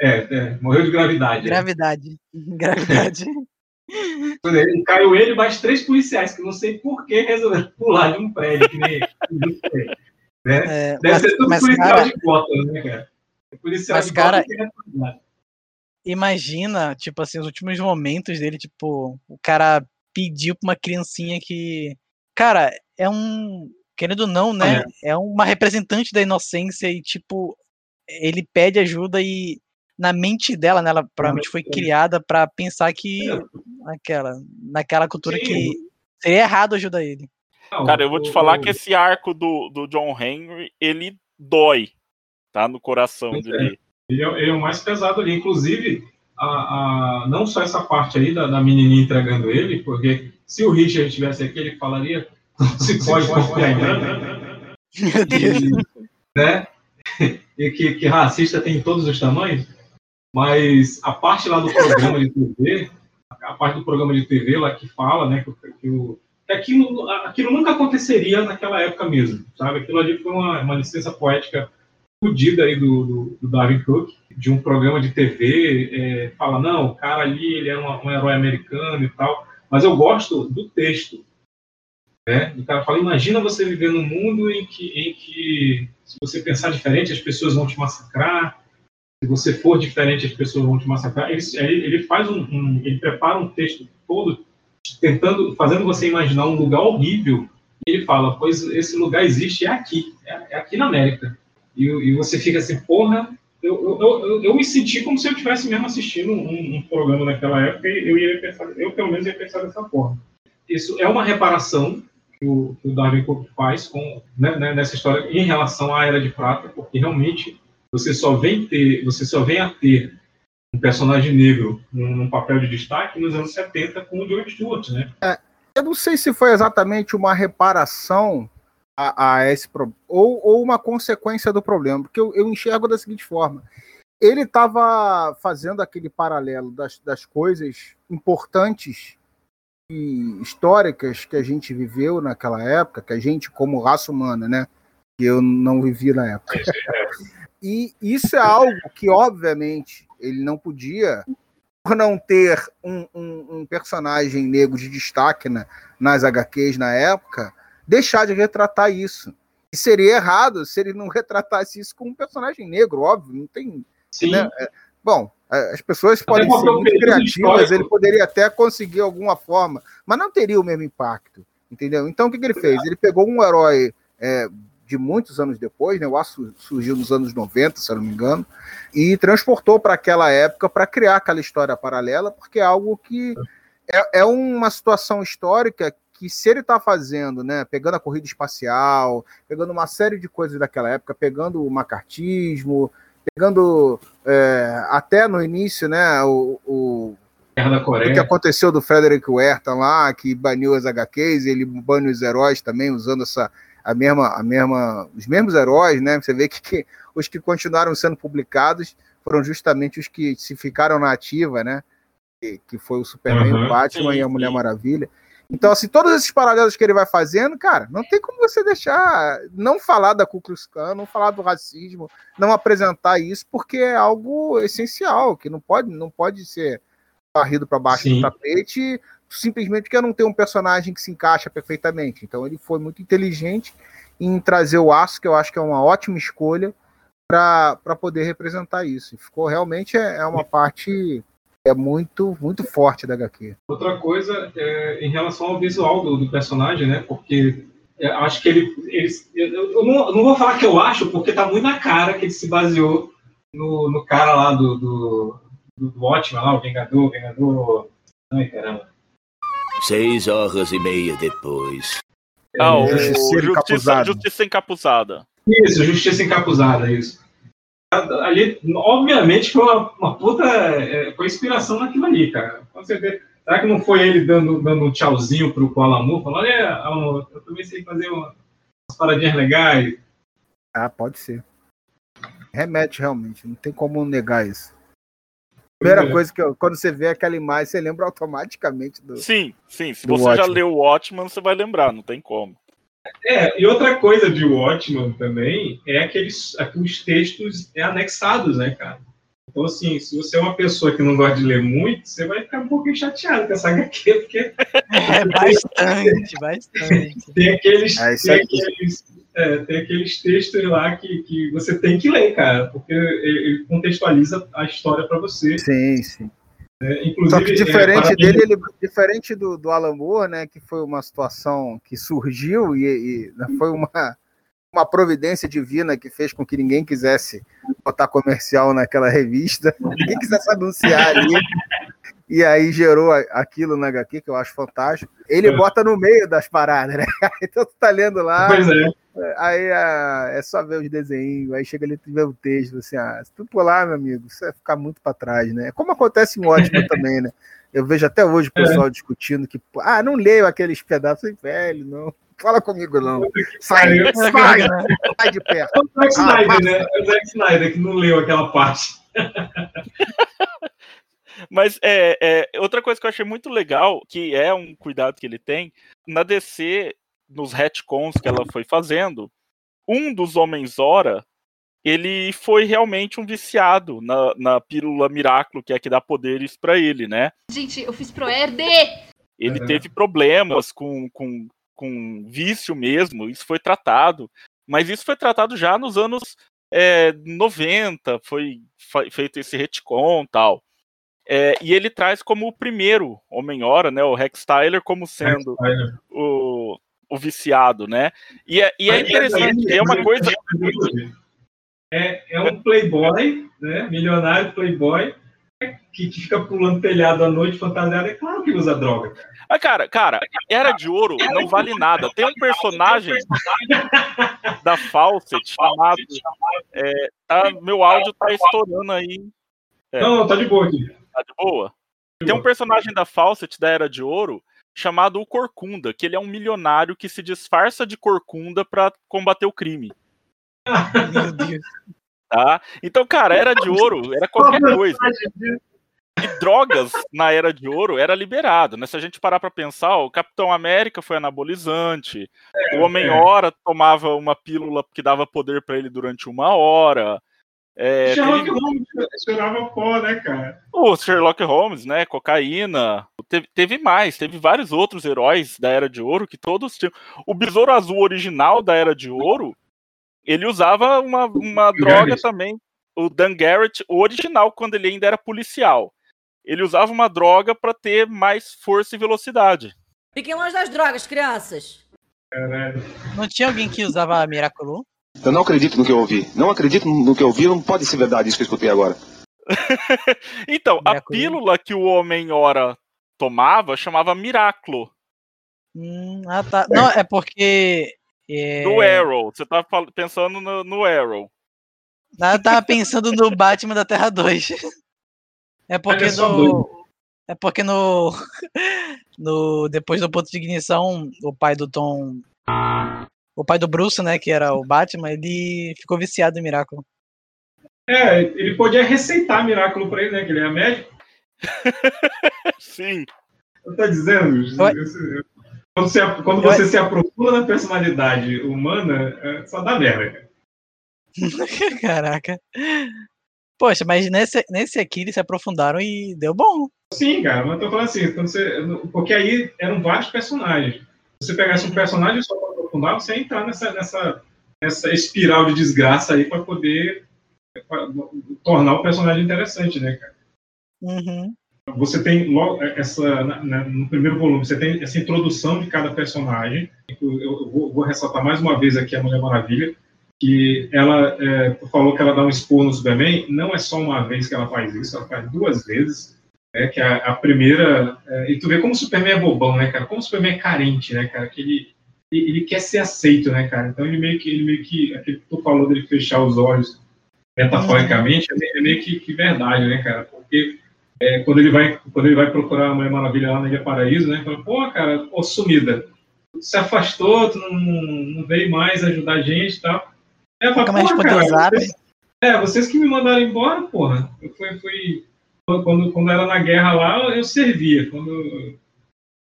É, é, morreu de gravidade. Gravidade. É. Gravidade. Ele, caiu ele mais três policiais, que não sei por que resolveram pular de um prédio, que nem. né? É, Deve mas, ser tudo policial cara, de cota, né, cara? Policial mas, cara, imagina, tipo assim, os últimos momentos dele, tipo, o cara pediu pra uma criancinha que. Cara, é um. Querendo ou não, né? É. é uma representante da inocência e, tipo, ele pede ajuda e na mente dela, né, ela provavelmente foi criada para pensar que naquela, naquela cultura Sim. que seria errado ajudar ele. Cara, eu vou te falar que esse arco do, do John Henry, ele dói, tá? No coração é. dele. Ele é, ele é, o mais pesado ali. Inclusive, a, a, não só essa parte aí da, da menininha entregando ele, porque se o Richard estivesse aqui, ele falaria se pode confiar em Deus. né? E que, que racista tem em todos os tamanhos. Mas a parte lá do programa de TV, a parte do programa de TV lá que fala, né, que, que, o, aquilo, aquilo nunca aconteceria naquela época mesmo, sabe? Aquilo ali foi uma, uma licença poética fodida aí do, do, do, Darwin Cook, de um programa de TV, é, fala, não, o cara ali, ele é um, um herói americano e tal, mas eu gosto do texto, né? O cara fala, imagina você viver num mundo em que, em que se você pensar diferente, as pessoas vão te massacrar, se você for diferente, as pessoas vão te massacrar. Ele, ele faz um, um, ele prepara um texto todo tentando, fazendo você imaginar um lugar horrível. E ele fala, pois esse lugar existe, é aqui, é, é aqui na América. E, e, você fica assim, porra, eu, eu, eu, eu, me senti como se eu estivesse mesmo assistindo um, um, programa naquela época e eu ia pensar, eu pelo menos ia pensar dessa forma. Isso é uma reparação que o, que o Darwin Cook faz com, né, né, nessa história em relação à Era de Prata, porque realmente você só vem ter, você só vem a ter um personagem negro num, papel de destaque nos anos 70 com o George Stewart, né? É, eu não sei se foi exatamente uma reparação a, a esse problema ou, ou, uma consequência do problema, porque eu, eu enxergo da seguinte forma: ele estava fazendo aquele paralelo das, das coisas importantes e históricas que a gente viveu naquela época, que a gente como raça humana, né? Que eu não vivi na época. É. E isso é algo que, obviamente, ele não podia, por não ter um, um, um personagem negro de destaque na, nas HQs na época, deixar de retratar isso. E seria errado se ele não retratasse isso com um personagem negro, óbvio, não tem. Sim. Né? É, bom, é, as pessoas podem ser muito criativas, ele poderia até conseguir alguma forma, mas não teria o mesmo impacto, entendeu? Então o que, que ele fez? Ele pegou um herói é, de muitos anos depois, né? O aço surgiu nos anos 90, se eu não me engano, e transportou para aquela época para criar aquela história paralela, porque é algo que é, é uma situação histórica que se ele está fazendo, né, pegando a corrida espacial, pegando uma série de coisas daquela época, pegando o macartismo, pegando é, até no início, né, o, o, o que aconteceu do Frederick Werther lá, que baniu as HQs, ele baniu os heróis também, usando essa a mesma, a mesma, os mesmos heróis, né? Você vê que, que os que continuaram sendo publicados foram justamente os que se ficaram na ativa, né? Que, que foi o Superman, uhum, o Batman sim, e a Mulher sim. Maravilha. Então, assim, todos esses paralelos que ele vai fazendo, cara, não tem como você deixar, não falar da Ku Klux Klan, não falar do racismo, não apresentar isso, porque é algo essencial, que não pode, não pode ser varrido para baixo Sim. do tapete, simplesmente porque não tem um personagem que se encaixa perfeitamente. Então, ele foi muito inteligente em trazer o aço, que eu acho que é uma ótima escolha para poder representar isso. Ficou realmente é, é uma parte é muito, muito forte da HQ. Outra coisa é, em relação ao visual do, do personagem, né? Porque é, acho que ele. ele eu, eu, não, eu, não, vou falar que eu acho, porque tá muito na cara que ele se baseou no, no cara lá do, do, do, do lá, o Vingador, Vingador. Ai, caramba. Seis horas e meia depois. Ah, o Justiça, Justiça, Justiça Encapuzada. Isso, Justiça Encapuzada, isso ali, obviamente, foi uma, uma puta. É, foi inspiração naquilo ali, cara. Você vê, será que não foi ele dando, dando um tchauzinho pro Alamu, falando, olha, Alamu, eu também sei fazer uma, umas paradinhas legais? Ah, pode ser. Remete realmente, não tem como negar isso. Primeira é. coisa que eu, quando você vê aquela imagem, você lembra automaticamente do. Sim, sim. Se você Watchmen. já leu o Watchman, você vai lembrar, não tem como. É, e outra coisa de Watchman também é aqueles, aqueles textos anexados, né, cara? Então, assim, se você é uma pessoa que não gosta de ler muito, você vai ficar um pouquinho chateado com essa HQ, porque. É bastante, bastante. Tem aqueles, é, tem, aqueles é, tem aqueles textos lá que, que você tem que ler, cara, porque ele contextualiza a história para você. Sim, sim. É, Só que diferente é, dele, ele, diferente do, do Alan Moore, né, que foi uma situação que surgiu e, e né, foi uma, uma providência divina que fez com que ninguém quisesse botar comercial naquela revista, ninguém quisesse anunciar ali, e aí gerou aquilo na HQ, que eu acho fantástico. Ele é. bota no meio das paradas, né? Então tu tá lendo lá, pois é. Aí ah, é só ver os desenhos, aí chega ali e vê o texto, assim, ah, se tu pular, meu amigo, você vai ficar muito para trás, né? Como acontece em ótimo também, né? Eu vejo até hoje o pessoal é. discutindo que, ah, não leio aqueles pedaços, velho, não. Fala comigo, não. Sai, sai, sai de perto. É o Zack Snyder, ah, né? É o Zack Snyder que não leu aquela parte. Mas é, é, outra coisa que eu achei muito legal, que é um cuidado que ele tem, na DC, nos retcons que ela foi fazendo, um dos Homens Hora, ele foi realmente um viciado na, na pílula Miraculo, que é que dá poderes para ele, né? Gente, eu fiz pro Erde! Ele teve problemas com, com, com vício mesmo, isso foi tratado, mas isso foi tratado já nos anos é, 90, foi feito esse retcon tal. É, e ele traz como o primeiro Homem-Hora, né, o Rex Tyler, como sendo o, o viciado, né? E é, e é interessante, é uma coisa... É, é um playboy, né, milionário playboy, que fica pulando telhado à noite fantasiado, é claro que usa droga. Ah, cara, cara, Era de Ouro não vale nada. Tem um personagem da Fawcett chamado... É, tá, meu áudio tá estourando aí. É. Não, tá de boa aqui. Tá de boa? Tem um personagem da Fawcett da Era de Ouro chamado o Corcunda, que ele é um milionário que se disfarça de Corcunda para combater o crime. Meu Deus. Tá? Então, cara, Era de Ouro era qualquer coisa. E drogas na Era de Ouro era liberado, né? Se a gente parar para pensar, o Capitão América foi anabolizante, é, o Homem-Hora tomava uma pílula que dava poder para ele durante uma hora. É, Sherlock teve... Holmes cheirava pó, né, cara? O Sherlock Holmes, né? Cocaína. Teve, teve, mais, teve vários outros heróis da Era de Ouro que todos tinham. O Besouro Azul original da Era de Ouro, ele usava uma, uma droga também. O Dan Garrett, o original, quando ele ainda era policial. Ele usava uma droga para ter mais força e velocidade. Fiquem longe das drogas, crianças. Caralho. Não tinha alguém que usava Miraculum? Eu não acredito no que eu ouvi. Não acredito no que eu ouvi, não pode ser verdade isso que eu escutei agora. então, a pílula que o Homem-Hora tomava chamava Miraclo. Hum, ah, tá. Não, é porque. É... Do Arrow. Você tá pensando no, no Arrow. Ah, eu tava pensando no Batman da Terra 2. É porque no. É porque no. no depois do ponto de ignição, o pai do Tom. O pai do Bruce, né? Que era o Batman, ele ficou viciado em Miracle. É, ele podia receitar Miracle pra ele, né? Que ele é médico. Sim. Eu tô dizendo, quando você, quando você se aprofunda na personalidade humana, é, só dá merda. Caraca. Poxa, mas nesse, nesse aqui eles se aprofundaram e deu bom. Sim, cara, mas eu tô falando assim, você, porque aí eram vários personagens. Se você pegasse um personagem só para aprofundar, você ia entrar nessa, nessa, nessa espiral de desgraça aí para poder pra tornar o personagem interessante, né, cara? Uhum. Você tem logo essa na, no primeiro volume, você tem essa introdução de cada personagem. Eu vou, vou ressaltar mais uma vez aqui a Mulher Maravilha, que ela é, falou que ela dá um expor no Superman. Não é só uma vez que ela faz isso, ela faz duas vezes. É, que a, a primeira. É, e tu vê como o Superman é bobão, né, cara? Como o Superman é carente, né, cara? Que ele, ele quer ser aceito, né, cara? Então ele meio que, ele meio que aquele que tu falou dele fechar os olhos metaforicamente, é meio que, que verdade, né, cara? Porque é, quando, ele vai, quando ele vai procurar a Mulher Maravilha lá na Ilha Paraíso, né? Fala, pô, cara, pô, sumida. Tu se afastou, tu não, não veio mais ajudar a gente e tal. É, fala, pô, cara, vocês, é, vocês que me mandaram embora, porra. Eu fui, fui quando, quando era na guerra lá, eu servia. Quando,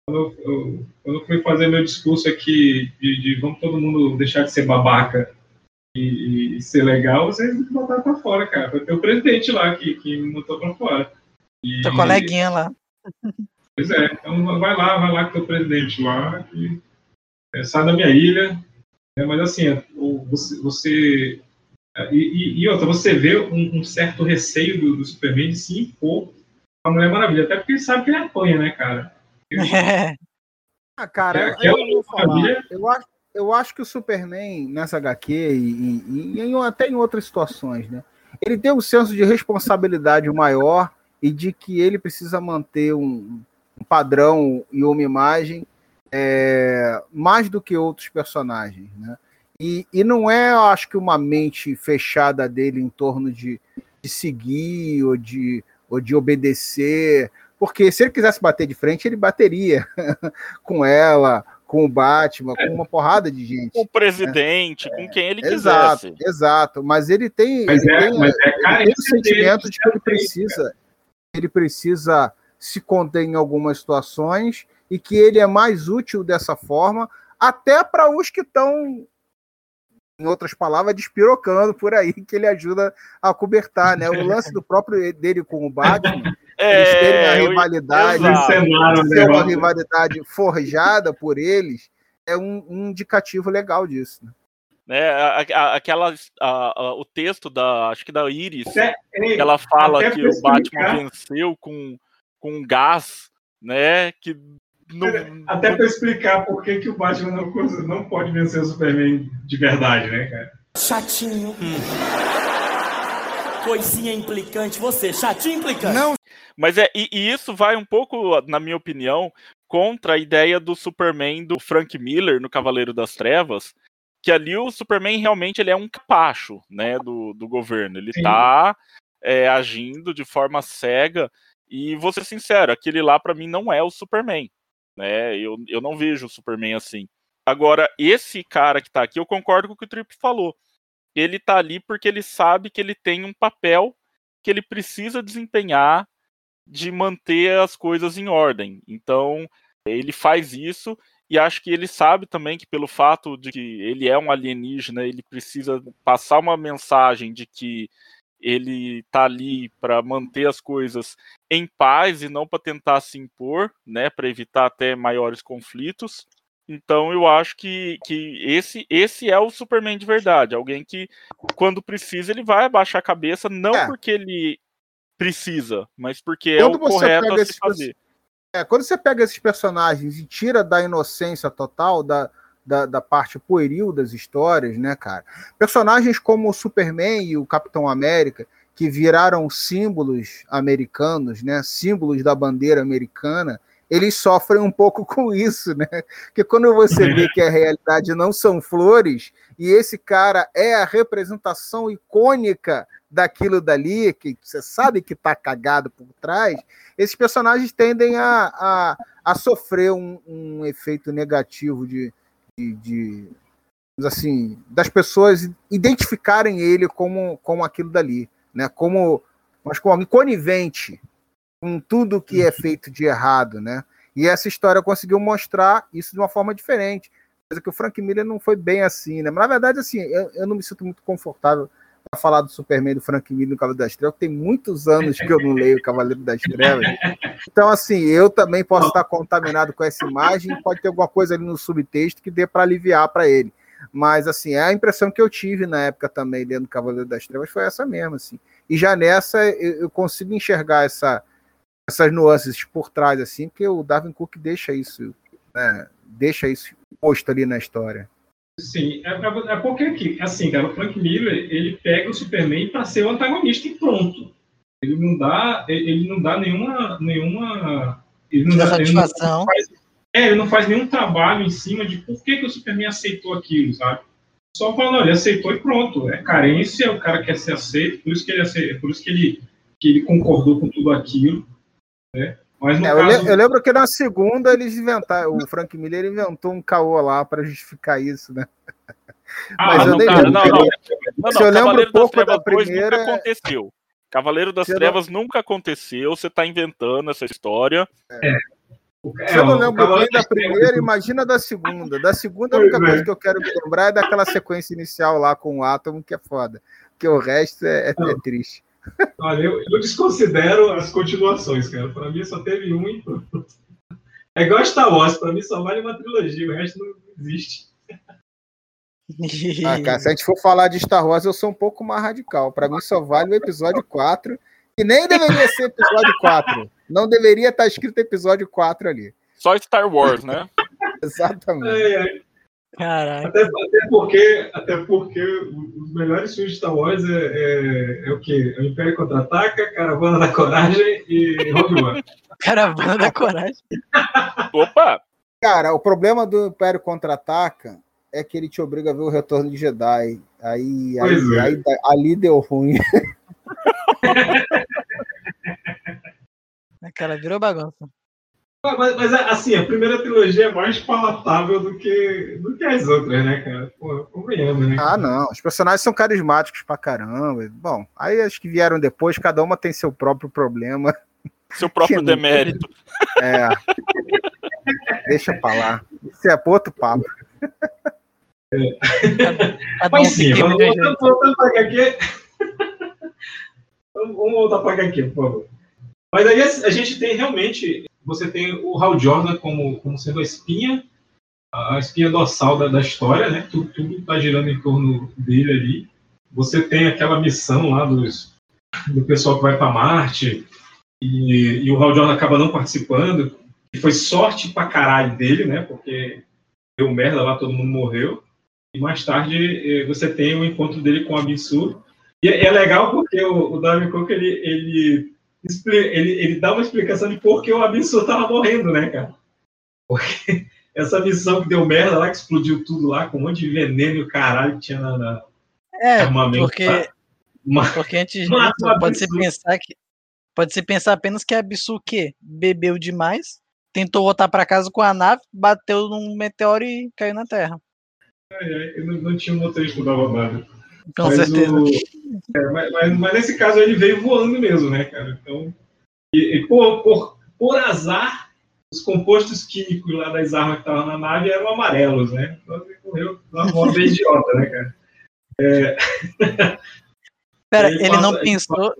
quando, eu, quando eu fui fazer meu discurso aqui de, de vamos todo mundo deixar de ser babaca e, e ser legal, vocês me botaram pra fora, cara. Foi o presidente lá que, que me botou pra fora. E, Teu coleguinha lá. Pois é, então vai lá, vai lá com o teu presidente lá, e, é, sai da minha ilha. É, mas assim, você. você é, e, e, outra, você vê um, um certo receio do, do, Superman de se impor a Mulher Maravilha, até porque ele sabe que ele apanha, né, cara? ah, cara, é, eu, eu, falar, eu, acho, eu acho que o Superman nessa HQ e, e, e em, até em outras situações, né? Ele tem um senso de responsabilidade maior e de que ele precisa manter um, um padrão e uma imagem é, mais do que outros personagens, né? E, e não é, eu acho que uma mente fechada dele em torno de, de seguir ou de, ou de obedecer, porque se ele quisesse bater de frente, ele bateria com ela, com o Batman, é. com uma porrada de gente. Com o presidente, né? com quem ele exato, quisesse. Exato, mas ele tem, mas ele é, tem, mas é, ele tem o sentimento de que ele precisa, ele precisa se conter em algumas situações e que ele é mais útil dessa forma, até para os que estão, em outras palavras, despirocando por aí, que ele ajuda a cobertar, né? O lance do próprio dele com o Batman, é, eles terem a rivalidade, ser uma rivalidade forjada por eles, é um, um indicativo legal disso. Né? né? Aquela, a, a, o texto da, acho que da Iris, é, ela fala que o Batman venceu com, com gás, né? Que não... Até para explicar por que, que o Batman não, não pode vencer o Superman de verdade, né, cara? Chatinho. Hum. Coisinha implicante, você, chatinho implicante. Não. Mas é, e, e isso vai um pouco, na minha opinião, contra a ideia do Superman do Frank Miller no Cavaleiro das Trevas, que ali o Superman realmente ele é um capacho, né, do, do governo. Ele Sim. tá é, agindo de forma cega e vou ser sincero, aquele lá para mim não é o Superman, né? Eu, eu não vejo o Superman assim. Agora, esse cara que tá aqui, eu concordo com o que o Trip falou. Ele tá ali porque ele sabe que ele tem um papel que ele precisa desempenhar de manter as coisas em ordem. Então, ele faz isso e acho que ele sabe também que pelo fato de que ele é um alienígena, ele precisa passar uma mensagem de que ele tá ali para manter as coisas em paz e não para tentar se impor, né, para evitar até maiores conflitos. Então eu acho que, que esse esse é o Superman de verdade, alguém que quando precisa ele vai abaixar a cabeça não é. porque ele precisa, mas porque é quando é o correto a se fazer. É, quando você pega esses personagens e tira da inocência total, da, da, da, parte pueril das histórias, né, cara? Personagens como o Superman e o Capitão América, que viraram símbolos americanos, né? Símbolos da bandeira americana, eles sofrem um pouco com isso, né? Porque quando você vê que a realidade não são flores, e esse cara é a representação icônica daquilo dali, que você sabe que tá cagado por trás, esses personagens tendem a, a, a sofrer um, um efeito negativo de, de, de, assim, das pessoas identificarem ele como, como aquilo dali, né? Como, mas como conivente com tudo que é feito de errado, né? E essa história conseguiu mostrar isso de uma forma diferente. Coisa que o Frank Miller não foi bem assim, né? Mas na verdade, assim, eu, eu não me sinto muito confortável para falar do Superman do Frank Miller no Cavaleiro das Trevas. Tem muitos anos que eu não leio o Cavaleiro das Trevas. Então, assim, eu também posso estar contaminado com essa imagem. Pode ter alguma coisa ali no subtexto que dê para aliviar para ele. Mas, assim, é a impressão que eu tive na época também, lendo Cavaleiro das Trevas, foi essa mesmo, assim. E já nessa, eu consigo enxergar essa, essas nuances por trás, assim, porque o Darwin Cook deixa isso, né, deixa isso posto ali na história. Sim, é, é, porque, assim, cara, o Frank Miller, ele pega o Superman para ser o antagonista e pronto. Ele não dá, ele não dá nenhuma, nenhuma, ele não, dá, ele não faz, é, ele não faz nenhum trabalho em cima de por que, que o Superman aceitou aquilo, sabe? Só falando, ele aceitou e pronto. É carência, o cara quer ser aceito, por isso que ele, por isso que ele, que ele concordou com tudo aquilo. Né? Mas é, caso... eu, lembro que na segunda eles inventaram, o Frank Miller inventou um caô lá para justificar isso, né? Ah, Mas eu não, cara, não, não, não, não, Se eu lembro pouco da primeira. Nunca aconteceu. Cavaleiro das Trevas não... nunca aconteceu, você está inventando essa história. É. Se eu não lembro bem da primeira, imagina da segunda. Da segunda, a única coisa que eu quero me lembrar é daquela sequência inicial lá com o Átomo, que é foda. Porque o resto é, é, é triste. Olha, eu, eu, desconsidero as continuações, cara. Para mim só teve um e pronto. É igual Star Wars, para mim só vale uma trilogia, o resto não existe. Ah, cara, se a gente for falar de Star Wars, eu sou um pouco mais radical. Para mim só vale o episódio 4, e nem deveria ser episódio 4. Não deveria estar escrito episódio 4 ali. Só Star Wars, né? Exatamente. É, é. Caraca. Até, até, porque, até porque os melhores filmes de Star Wars é, é, é o quê? É o Império Contra-Ataca, Caravana da Coragem e Rogue One. Caravana da Coragem. Opa! Cara, o problema do Império Contra-Ataca é que ele te obriga a ver o Retorno de Jedi. Aí, aí, é. aí ali deu ruim. Cara, virou bagunça. Mas, mas, assim, a primeira trilogia é mais palatável do que, do que as outras, né, cara? Pô, convenhamos, né? Ah, não. Os personagens são carismáticos pra caramba. Bom, aí as que vieram depois, cada uma tem seu próprio problema. Seu próprio demérito. É. Deixa pra lá. Isso é outro papo. É. Mas sim, vamos voltar pra aqui. vamos voltar pra aqui, por favor. Mas aí a gente tem realmente você tem o Hal Jordan como, como sendo a espinha, a espinha dorsal da, da história, né? Tudo está girando em torno dele ali. Você tem aquela missão lá dos, do pessoal que vai para Marte e, e, o Hal Jordan acaba não participando. E foi sorte pra caralho dele, né? Porque deu merda lá, todo mundo morreu. E mais tarde eh, você tem o encontro dele com o Absurdo. E é, é legal porque o, o Darwin Cook ele, ele ele, ele dá uma explicação de por que o Absurdo tava morrendo, né, cara? Porque essa missão que deu merda lá, que explodiu tudo lá, com um monte de veneno e o caralho que tinha na. na é, porque. Uma, porque antes disso, pode se pensar que. Pode se pensar apenas que o quê? Bebeu demais, tentou voltar para casa com a nave, bateu num meteoro e caiu na Terra. É, é, não, não tinha um motorista da rodada. Com mas certeza. O, é, mas, mas, mas, nesse caso ele veio voando mesmo, né, cara? Então, e, e por, por, por, azar, os compostos químicos lá das armas que estavam na nave eram amarelos, né? Então ele morreu de uma forma idiota, né, cara? É... Pera, ele, ele passa, não pensou.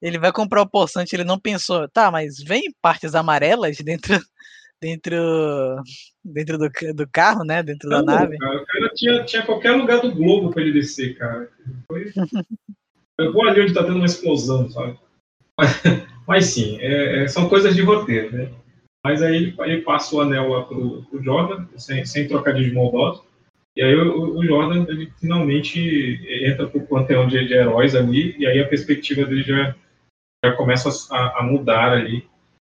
Ele vai comprar o poçante, ele não pensou, tá, mas vem partes amarelas dentro dentro dentro do, do carro, né? Dentro não, da nave. Cara, o cara tinha, tinha qualquer lugar do globo para ele descer, cara. Foi... Eu vou ali onde tá tendo uma explosão, sabe? Mas, mas sim, é, é, são coisas de roteiro, né? Mas aí ele, ele passa o anel lá pro, pro Jordan, sem, sem trocadilho de maldoso. E aí o, o, Jordan, ele finalmente entra pro panteão de, de heróis ali, e aí a perspectiva dele já, já começa a, a mudar ali.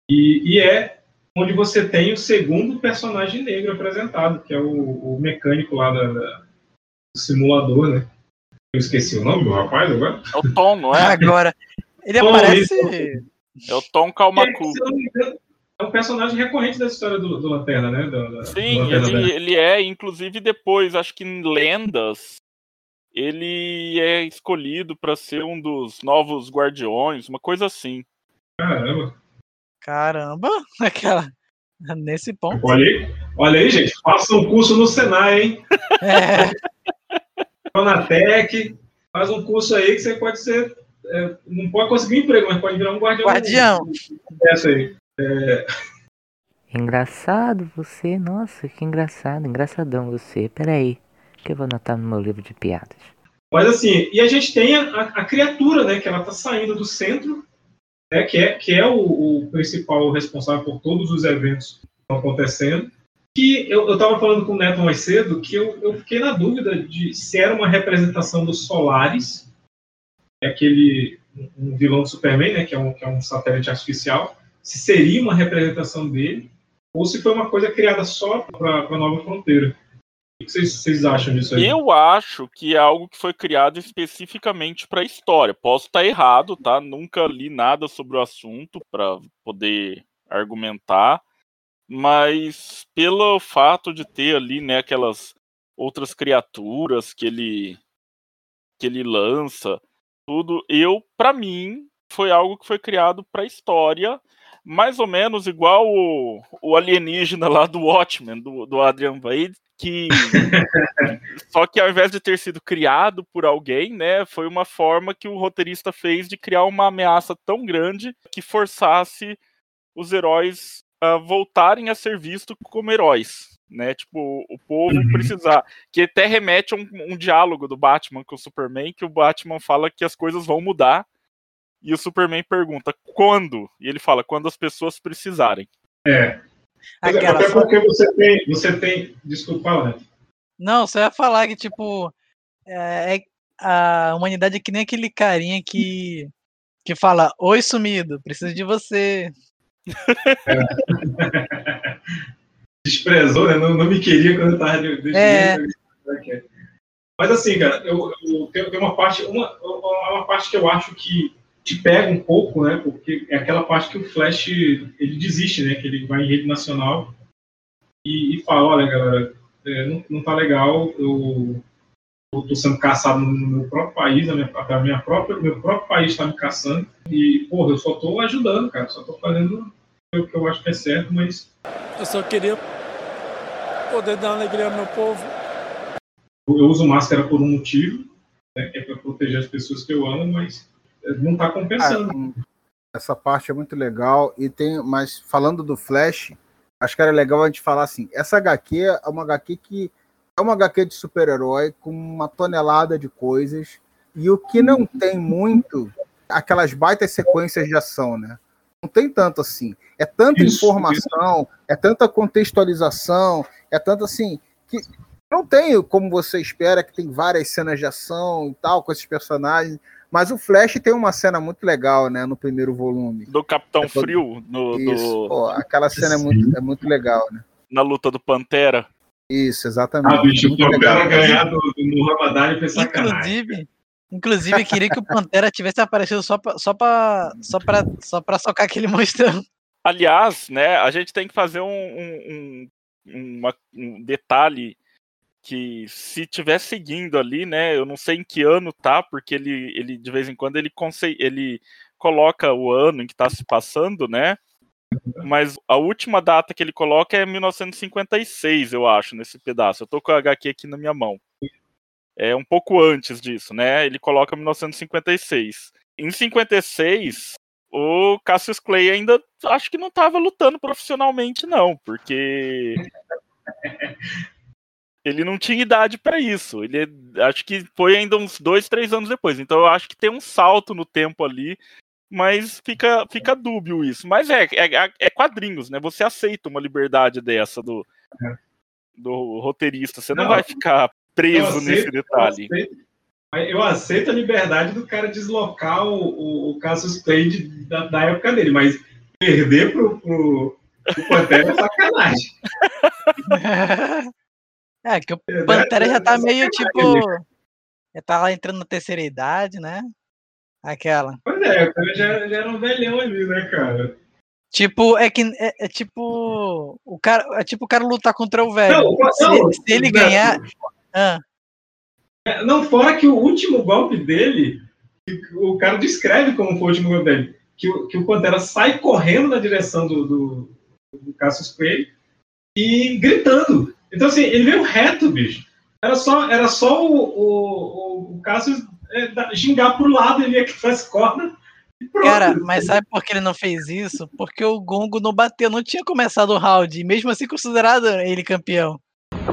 E, e é onde você tem o segundo personagem negro apresentado, que é o, o mecânico lá da, da, do simulador, né? Eu esqueci o nome do rapaz agora. É o Tom, não é? Agora, ele Tom, aparece... É o Tom Kalmaku. É um personagem recorrente da história do, do Lanterna, né? Da, Sim, do Lanterna ele, ele é, inclusive depois, acho que em Lendas, ele é escolhido para ser um dos novos guardiões, uma coisa assim. Caramba. Caramba, aquela... Nesse ponto. Olha aí, olha aí, gente. Faça um curso no Senai, hein? É, Pronatec, faz um curso aí que você pode ser. é, não pode conseguir emprego, mas pode virar um guardião. Guardião. Essa aí. É, Engraçado você, nossa, que engraçado, engraçadão você. Peraí, que eu vou anotar no meu livro de piadas. Mas assim, e a gente tem a, a criatura, né? Que ela tá saindo do centro, né? Que é, que é o, o principal responsável por todos os eventos que estão acontecendo. Que eu, eu tava falando com o Neto mais cedo que eu, eu fiquei na dúvida de se era uma representação dos Solares, é aquele um vilão do Superman, né? Que é um, que é um satélite artificial. Se seria uma representação dele, ou se foi uma coisa criada só para a Nova Fronteira. O que vocês, acham disso aí? Eu acho que é algo que foi criado especificamente para a história. Posso estar errado, tá? Nunca li nada sobre o assunto para poder argumentar, mas pelo fato de ter ali, né, aquelas outras criaturas que ele que ele lança, tudo, eu, para mim, foi algo que foi criado para a história, mais ou menos igual o, o alienígena lá do Watchmen, do, do Adrian Veidt, que só que ao invés de ter sido criado por alguém, né, foi uma forma que o roteirista fez de criar uma ameaça tão grande que forçasse os heróis a voltarem a ser vistos como heróis, né? Tipo, o povo precisar, que até remete a um, um diálogo do Batman com o Superman, que o Batman fala que as coisas vão mudar e o Superman pergunta quando? E ele fala quando as pessoas precisarem. É. É aquela Até porque você tem, você tem. Desculpa, né? Não, você ia falar que, tipo, é, é- a humanidade é que nem aquele carinha que, que fala, oi sumido, preciso de você. Desprezou, né? Não, não me queria quando eu tava de, de É. Mas assim, cara, eu, eu tenho, tem uma parte, uma, uma parte que eu acho que te pega um pouco, né? Porque é aquela parte que o Flash ele desiste, né? Que ele vai em rede nacional e, e fala, olha, galera, é, não, não tá legal, eu, eu tô sendo caçado no, meu próprio país, na minha, a minha própria, meu próprio país está me caçando e, porra, eu só tô ajudando, cara, só tô fazendo o que eu acho que é certo, mas Eu só queria poder dar alegria ao meu povo. eu uso máscara por um motivo, né, que é para proteger as pessoas que eu amo, mas não está compensando. Essa parte é muito legal. E tem, mas falando do Flash, acho que era legal a gente falar assim: essa HQ é uma HQ que é uma HQ de super-herói com uma tonelada de coisas. E o que não tem muito, aquelas baitas sequências de ação, né? Não tem tanto assim. É tanta Isso, informação, é tanta contextualização, é tanto assim que não tem como você espera que tem várias cenas de ação e tal com esses personagens. Mas o Flash tem uma cena muito legal, né, no primeiro volume. Do Capitão É todo- Frio no, Isso, do- pô, aquela cena é muito, é muito legal, né? na luta do Pantera. Isso, exatamente. Ah, bicho, é o Pantera legal. ganhar do, do Muhammad Ali foi sacanagem. Inclusive, inclusive, eu queria que o Pantera tivesse aparecido só pra, só pra, só pra, só pra socar aquele monstrão. Aliás, né, a gente tem que fazer um, um, um, uma- um detalhe que se tiver seguindo ali, né, eu não sei em que ano tá, porque ele, ele de vez em quando ele, ele coloca o ano em que tá se passando, né, mas a última data que ele coloca é 1956, eu acho, nesse pedaço. Eu tô com a HQ aqui na minha mão. É um pouco antes disso, né? Ele coloca 1956. Em 56, o Cassius Clay ainda acho que não estava lutando profissionalmente, não, porque ele não tinha idade para isso. Ele é- acho que foi ainda uns dois, três anos depois. Então eu acho que tem um salto no tempo ali, mas fica, fica dúbio isso. Mas é, é, é quadrinhos, né? Você aceita uma liberdade dessa do, do roteirista. Você não, Não, vai ficar preso Eu nesse aceito, detalhe. Eu aceito, eu aceito a liberdade do cara deslocar o, o, o Cassius Clay da, da época dele, mas perder pro, pro, O Pantera é sacanagem. É, que o Pantera já tá meio tipo. Já tá lá entrando na terceira idade, né? Aquela. Pois é, o cara já, já era um velhão ali, né, cara? Tipo, é que é, é tipo. O cara, é tipo o cara lutar contra o velho. Não, se, não, se ele não. ganhar. Ah, É, Não, fora que o último golpe dele, o cara descreve como foi o último golpe dele, que o, que o Pantera sai correndo na direção do, do, do Cassius Clay e gritando. Então, assim, ele veio reto, bicho. Era só, era só o, o, o Cassius é, da- gingar pro lado, ele ia para as cordas. e pronto. cara, mas sabe por que ele não fez isso? Porque o Gongo não bateu, não tinha começado o round, e mesmo assim considerado ele campeão.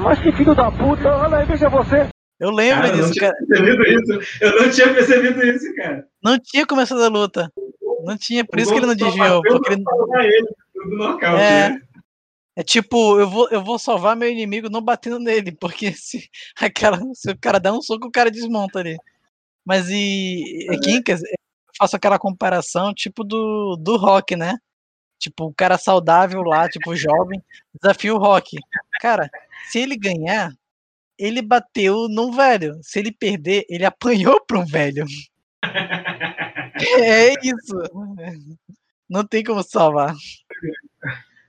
Mas que filho da puta, olha aí, veja você. Eu lembro Cara, eu não disso, tinha cara. percebido isso. Eu não tinha percebido isso, cara. Não tinha começado a luta. Não tinha, por O isso que ele não desviou. Porque ele... ele do nocaute, É. né? É tipo, eu vou, eu vou salvar meu inimigo não batendo nele, porque se, aquela, se o cara dá um soco, o cara desmonta ali. Mas e, e quem quer faço aquela comparação tipo do, do rock, né? Tipo, o cara saudável lá, tipo, jovem, desafia o rock. Cara, se ele ganhar, ele bateu num velho. Se ele perder, ele apanhou pra um velho. É isso. Não tem como salvar.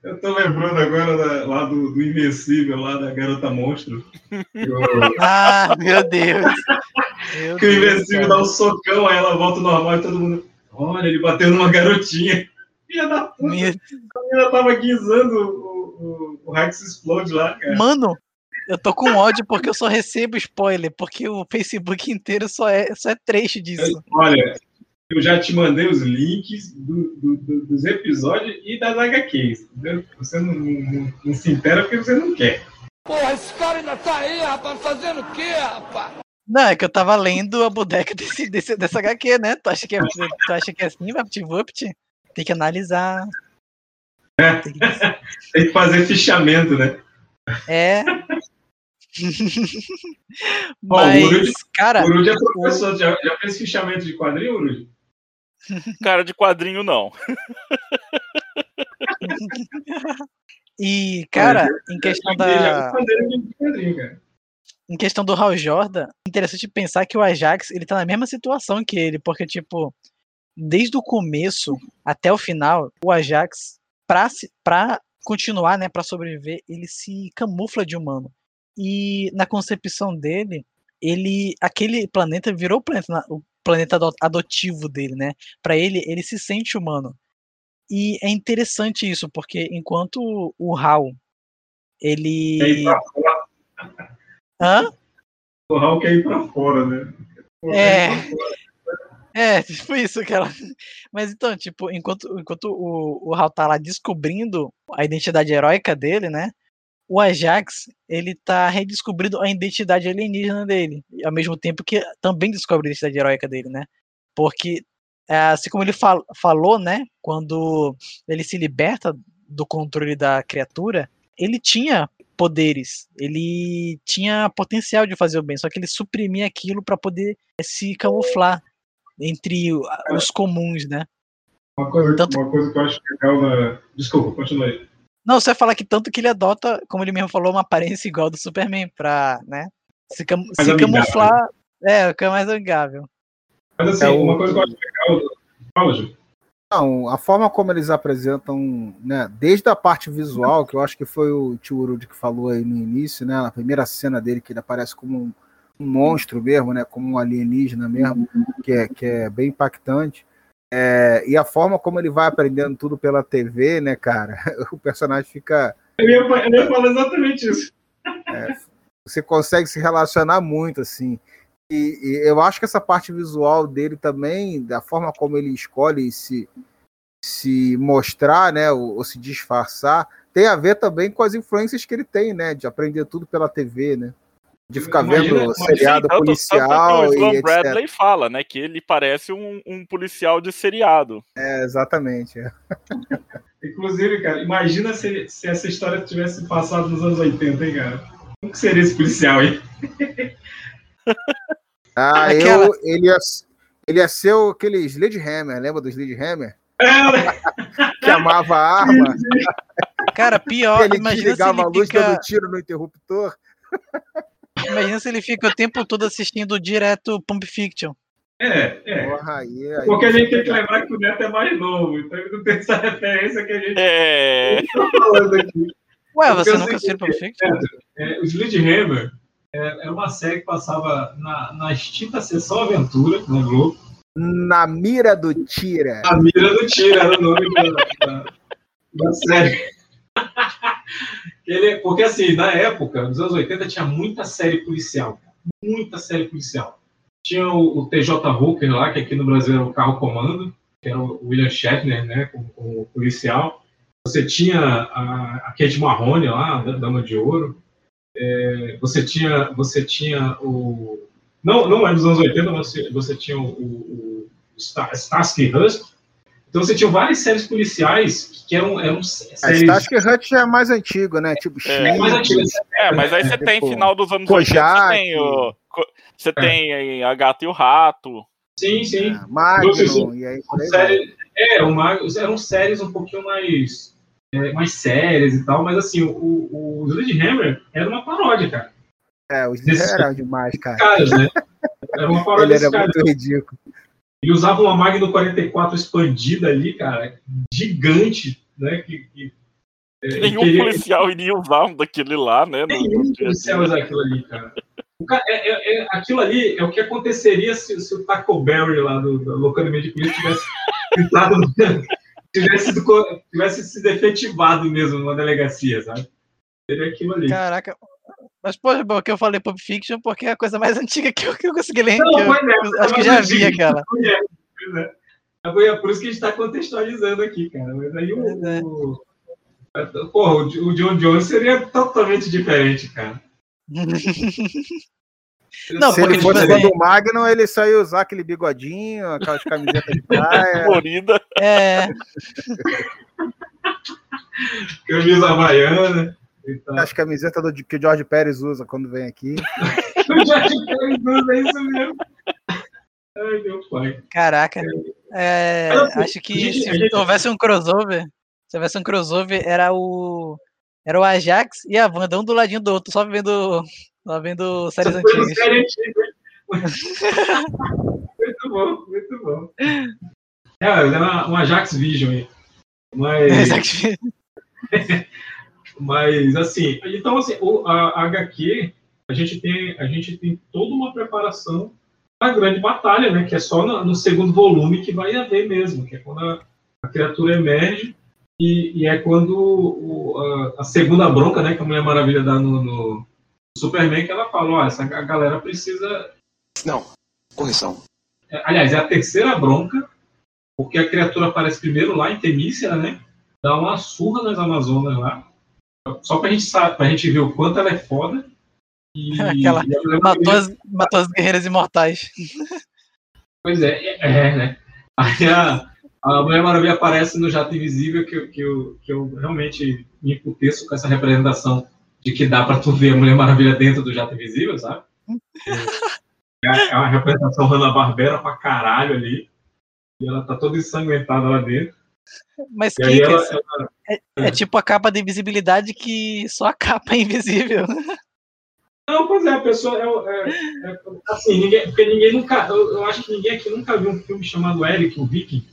Eu tô lembrando agora da- lá do, do Invencível, lá da Garota Monstro. Ah, meu Deus. Meu que o Deus, Invencível cara. dá um socão, aí ela volta normal e todo mundo. Olha, ele bateu numa garotinha. Filha da puta, Meu- a menina tava guisando o, o, o Rex Explode lá, cara. Mano, eu tô com ódio porque eu só recebo spoiler, porque o Facebook inteiro só é, só é trecho disso. Olha, eu já te mandei os links do- do- do- dos episódios e das HQs. Entendeu? Você não, não- não se intera porque você não quer. Porra, esse cara ainda tá aí, rapaz, fazendo o quê, rapaz? Não, é que eu tava lendo a bodega desse, desse, dessa HQ, né? Tu acha que é, tu acha que é assim, VaptVupt? Tem que analisar. Tem que- Tem que fazer fichamento, né? É. Ó, o Mas, Urude- cara, o Urude é professor, já, já fez fichamento de quadrinho, Urude? Cara, de quadrinho não. e, cara, em questão da. Em questão do Hal Jordan, interessante pensar que o Ajax, ele tá na mesma situação que ele, porque, tipo, desde o começo até o final, o Ajax, pra, se- pra continuar, né, pra sobreviver, ele se camufla de humano. E na concepção dele, ele, aquele planeta virou o planeta, o planeta ado- adotivo dele, né? Pra ele, ele se sente humano. E é interessante isso, porque enquanto o Hal, ele... Quer ir pra fora. Hã? O Raul quer ir pra fora, né? Pô, É. É, tipo isso, cara. Mas então, tipo, enquanto, enquanto o, o Hal tá lá descobrindo a identidade heróica dele, né? O Ajax, ele tá redescobrindo a identidade alienígena dele. Ao mesmo tempo que também descobre a identidade heróica dele, né? Porque, é, assim como ele fal- falou, né? Quando ele se liberta do controle da criatura, ele tinha poderes, ele tinha potencial de fazer o bem, só que ele suprimia aquilo para poder se camuflar entre os comuns, né? Uma coisa, Tanto- uma coisa que eu acho legal na. Desculpa, continua aí. Não, você vai falar que tanto que ele adota, como ele mesmo falou, uma aparência igual do Superman pra, né? Se, cam- Mais se camuflar. É, fica mais amigável. Mas assim, É o- uma coisa que eu acho legal. Fala, Ju. Não, a forma como eles apresentam, né, desde a parte visual, que eu acho que foi o tio Urudi que falou aí no início, né, na primeira cena dele, que ele aparece como um, um monstro mesmo, né, como um alienígena mesmo, que é, que é bem impactante. É, e a forma como ele vai aprendendo tudo pela TV, né, cara, o personagem fica. Eu ia, eu ia falar exatamente isso. Você consegue se relacionar muito, assim. E, e eu acho que essa parte visual dele também, da forma como ele escolhe se, se mostrar, né, ou, ou se disfarçar, tem a ver também com as influências que ele tem, né, de aprender tudo pela TV, né, de ficar Imagina- vendo imagina- seriado Sim, tanto- policial tanto que o e etc. Bradley fala, né? Que ele parece um, um policial de seriado. É, exatamente. é. Inclusive, cara, imagina se, se essa história tivesse passado nos anos 80, hein, cara? Como que seria esse policial aí? Ah, Aquela- eu, ele ia, ele ia ser o- aquele Sledgehammer, lembra do Sledgehammer? que amava a arma. Cara, pior, ele imagina se ele a luz fica... dando tiro no interruptor. Imagina se ele fica o tempo todo assistindo direto Pump Fiction. É, é. Porra, aí, aí, Porque a gente tem que lembrar que o Neto é mais novo, então ele não tem essa referência que a gente É. tá falando aqui. Ué, Porque você nunca assistiu Pump Fiction? É, é, o Sledgehammer é, é uma série que passava na, na extinta Sessão Aventura, na Globo. Na mira do tira. A Mira do Tira era o nome da, da, da série. Ele, porque assim, na época, nos anos 80, tinha muita série policial. Muita série policial. Tinha o, o TJ Hooker lá, que aqui no Brasil era o Carro Comando, que era o William Shatner, né, como, como policial. Você tinha a, a Kate Marrone lá, da Dama de Ouro. É, você tinha, você tinha o não, não é dos anos 80, mas você, você tinha o, o, o Sta- Starsky Hutch. Então você tinha várias séries policiais que eram, eram séries. Já é mais antigo, né? Tipo, É, mais antigo. É, mas aí você tem Tipo, final dos anos Kojak. 80, você tem, o, você tem aí a Gata e o Rato. Sim, sim. Magnum, e aí por aí vai. Série, é, uma, eram séries um pouquinho mais, é, mais sérias e tal, mas assim, o, o, o Sledgehammer era uma paródia, cara. É, os Desses eram demais, cara. caras, né? Era uma paródia Ele desses era caras. muito ridículo. Ele usava uma Magnum 44 expandida ali, cara, gigante, né? Que, que, é, Nenhum queria- policial iria usar um daquele lá, né? no- no Nenhum dia. policial usar aquilo ali, cara. O ca- é- é- é- aquilo ali é o que aconteceria se, se o Taco Berry lá do, do Loucamente de Polícia tivesse no- tivesse, tivesse sido efetivado mesmo numa delegacia, sabe? Seria aquilo ali. Caraca. Mas, pô, bom, que eu falei Pulp Fiction porque é a coisa mais antiga que eu, que eu consegui ler. Não, que eu- é, eu acho que já vi aquela. É, é. É por isso que a gente está contextualizando aqui, cara. Mas aí o. o- Porra, o o John Jones seria totalmente diferente, cara. Não, Se ele tipo fosse assim- do Magno, ele só ia usar aquele bigodinho, aquelas camisetas de praia. Florida. É, Camisa havaiana e tal. As camisetas do, que o George Pérez usa quando vem aqui. O George Pérez usa isso mesmo. Ai, meu pai. caraca. É, assim, acho que gente- se houvesse um crossover, se houvesse um crossover, era o. Era o Ajax e a Wanda, um do ladinho do outro, só vendo, só vendo séries coisa antigas. série antiga. muito bom, muito bom. É, era uma Ajax Vision aí. Mas, mas assim, então assim, o, a, HQ, a gente, tem, a gente tem toda uma preparação para a grande batalha, né? Que é só no, no segundo volume que vai haver mesmo, que é quando a, a criatura emerge e, e é quando o- a, a segunda bronca, né? Que a Mulher Maravilha dá no, no Superman, que ela fala, ó, essa a galera precisa Não, correção. é, Aliás, é a terceira bronca, porque a criatura aparece primeiro lá em Temícera, né? Dá uma surra nas Amazonas lá. Só pra gente saber, pra gente ver o quanto ela é foda. E, Aquela e Mulher matou as, matou as guerreiras imortais. Pois é, é, é, né? Aí a, a Mulher Maravilha aparece no Jato Invisível, que, eu- que, eu, que eu realmente me emputeço com essa representação de que dá pra tu ver a Mulher Maravilha dentro do Jato Invisível, sabe? É, é uma representação Hanna-Barbera pra caralho ali. E ela tá toda ensanguentada lá dentro. Mas E aí que, ela, ela, é, é, tipo a capa de invisibilidade que só a capa é invisível. Não, pois é, a pessoa é, é, é assim, ninguém, porque ninguém nunca, eu, eu, acho que ninguém aqui nunca viu um filme chamado Eric, o Viking.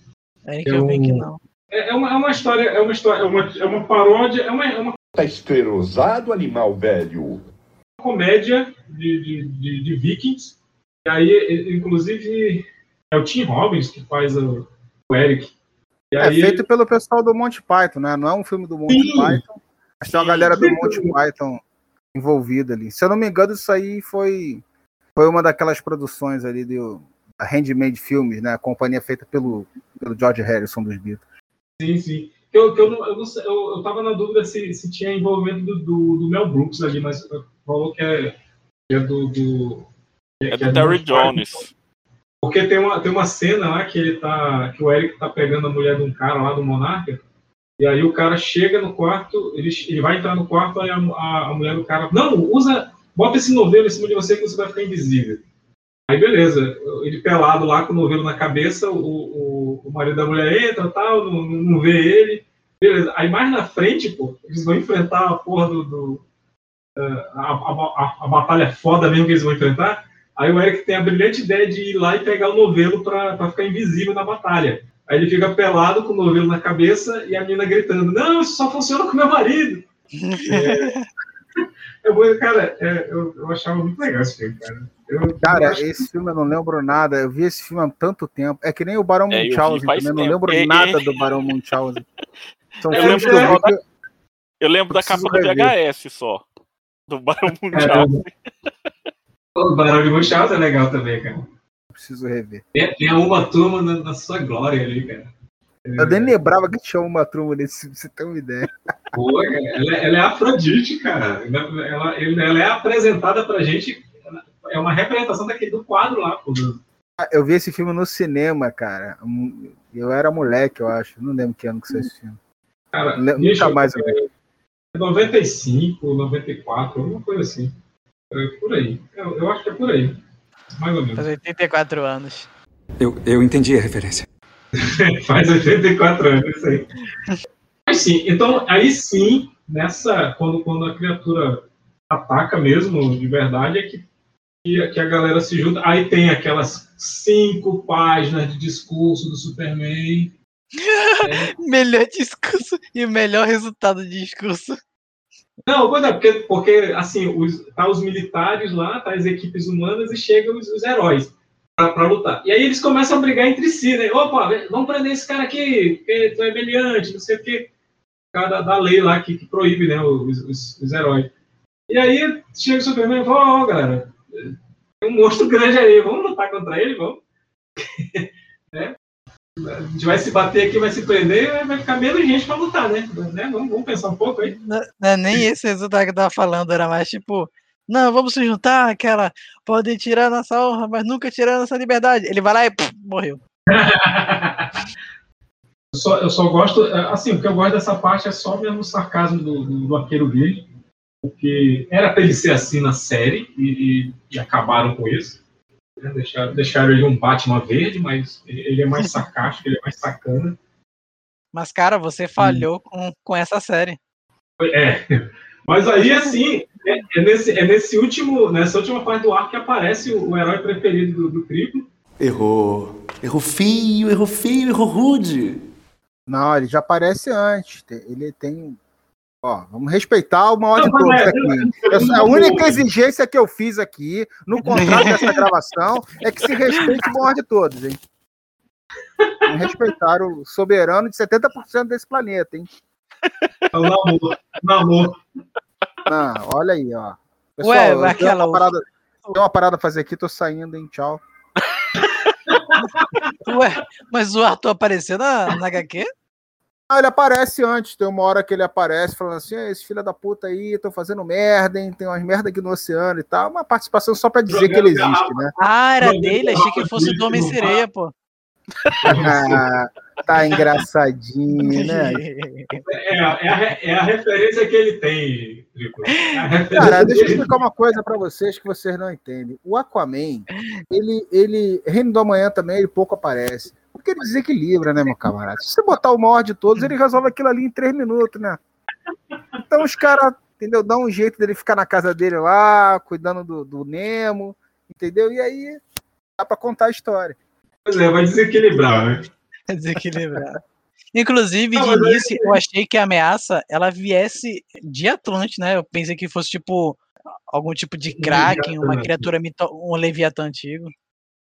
Eric, eu vi que não. É, é, uma, é uma história, é uma história, é uma, é uma paródia, é uma, é uma Tá esclerosado, animal velho. comédia de, de, de, de Vikings. E aí, inclusive, é o Tim Robbins que faz o, o Eric. E É aí, feito pelo pessoal do Monty Python, né? Não é um filme do Monty Sim. Python, mas tem uma galera do Monty Python envolvida ali. Se eu não me engano, isso aí foi, foi uma daquelas produções ali do Handmade Filmes, né? A companhia feita pelo, pelo George Harrison dos Beatles. Sim, sim. Eu, eu, não, eu, não eu, eu tava na dúvida se, se tinha envolvimento do, do, do Mel Brooks ali, mas falou que é, que é do. do que É que do Terry Jones. Porque tem uma, tem uma cena lá que ele tá. que o Eric tá pegando a mulher de um cara lá do Monarca. E aí o cara chega no quarto, ele, ele vai entrar no quarto, aí a, a, a mulher do cara. Não, usa. Bota esse novelo em cima de você que você vai ficar invisível. Aí beleza, ele pelado lá com o novelo na cabeça, o, o, o, marido da mulher entra tal, não, não vê ele. Beleza. Aí mais na frente, pô, eles vão enfrentar a porra do. do uh, a, a, a, batalha foda mesmo que eles vão enfrentar. Aí o Eric tem a brilhante ideia de ir lá e pegar o novelo pra, pra ficar invisível na batalha. Aí ele fica pelado com o novelo na cabeça e a menina gritando: Não, isso só funciona com meu marido. é, é, cara, é, eu, eu achava muito legal esse filme, cara. Eu, cara, eu esse que... filme eu não lembro nada. Eu vi esse filme há tanto tempo. É que nem o Barão é, Munchausen também. Eu não lembro e, nada e... do Barão Munchausen. São eu lembro, que eu, da, eu lembro da capa do VHS só. Do Barão Munchausen. o Barão de Munchausen é legal também, cara. Preciso rever. Tem, tem uma turma na, na, sua glória ali, cara. Eu nem lembrava que tinha uma turma nesse, você tem uma ideia. Pô, ela, ela é Afrodite, cara. Ela, ela, ela é apresentada pra gente é uma representação daquele, do quadro lá, pô. Eu vi esse filme no cinema, cara. Eu era moleque, eu acho. Não lembro que ano que saiu esse filme. Cara, nunca mais eu vi. 95, 94, alguma coisa assim. É por aí. Eu, eu, acho que é por aí. Mais ou menos. Faz 84 anos. Eu, eu entendi a referência. Faz 84 anos, isso aí. Mas sim, então aí sim, nessa. Quando, quando a criatura ataca mesmo, de verdade, é que que, que a galera se junta. Aí tem aquelas cinco páginas de discurso do Superman. é. melhor discurso e o melhor resultado de discurso. Não, pois é, porque, porque assim, os, tá os militares lá, tá as equipes humanas e chegam os, os heróis para lutar. E aí eles começam a brigar entre si, né? Opa, vamos prender esse cara aqui, porque tu é meliante, não sei o quê. Cara da lei lá que, que proíbe, né, os, os, os heróis. E aí chega o Superman e fala, ó, oh, galera, tem um monstro grande aí, vamos lutar contra ele, vamos. A gente vai se bater aqui, vai se prender, vai ficar menos gente para lutar, né? né? Vamos, vamos, pensar um pouco aí. Não, não é nem esse resultado que eu tava falando, era mais tipo, não, vamos se juntar, aquela, podem tirar nossa honra, mas nunca tirar nossa liberdade. Ele vai lá e pff, morreu. eu, só, eu só gosto, assim, o que eu gosto dessa parte é só mesmo o sarcasmo do, do, do arqueiro gay porque era para ele ser assim na série e, e, e acabaram com isso. Né? Deixaram, deixaram ele um Batman verde, mas ele é mais sarcástico, ele é mais sacana. Mas, cara, você falhou hum. com, com essa série. É, mas aí, assim, é, é, nesse, é nesse último, nessa última parte do arco que aparece o, o herói preferido do, do triplo. Errou. Errou feio, errou feio, errou rude. Não, ele já aparece antes. Ele tem Ó, vamos respeitar o maior de todos é, aqui. a única exigência que eu fiz aqui no contrato dessa gravação é que se respeite o maior de todos, hein? Vamos respeitar o soberano de 70% desse planeta, hein? É o namoro. namoro. Não, olha aí, ó. Pessoal, Ué, eu aquela... tenho, uma parada, tenho uma parada a fazer aqui, tô saindo, hein? Tchau. Ué, mas o Arthur apareceu na, na HQ? Ah, ele aparece antes, tem uma hora que ele aparece falando assim: esse filho da puta aí, tô fazendo merda, hein? Tem umas merda aqui no oceano e tal. Uma participação só pra dizer que ele existe, né? Ah, era dele, achei que fosse do Homem-Sereia, pô. ah, tá engraçadinho, né? É, é, a, é a referência que ele tem, é Cara, deixa eu explicar uma coisa para vocês que vocês não entendem. O Aquaman, ele, ele, Reino do Amanhã também, ele pouco aparece. Porque ele desequilibra, né, meu camarada? Se você botar o maior de todos, ele resolve aquilo ali em três minutos, né? Então os caras, entendeu? Dá um jeito dele ficar na casa dele lá, cuidando do, do Nemo, entendeu? E aí dá pra contar a história. Pois é, vai desequilibrar, né? Desequilibrar. Inclusive, de início, eu achei que a ameaça ela viesse de Atlante, né? Eu pensei que fosse tipo algum tipo de Kraken, uma criatura mito... um Leviatã antigo.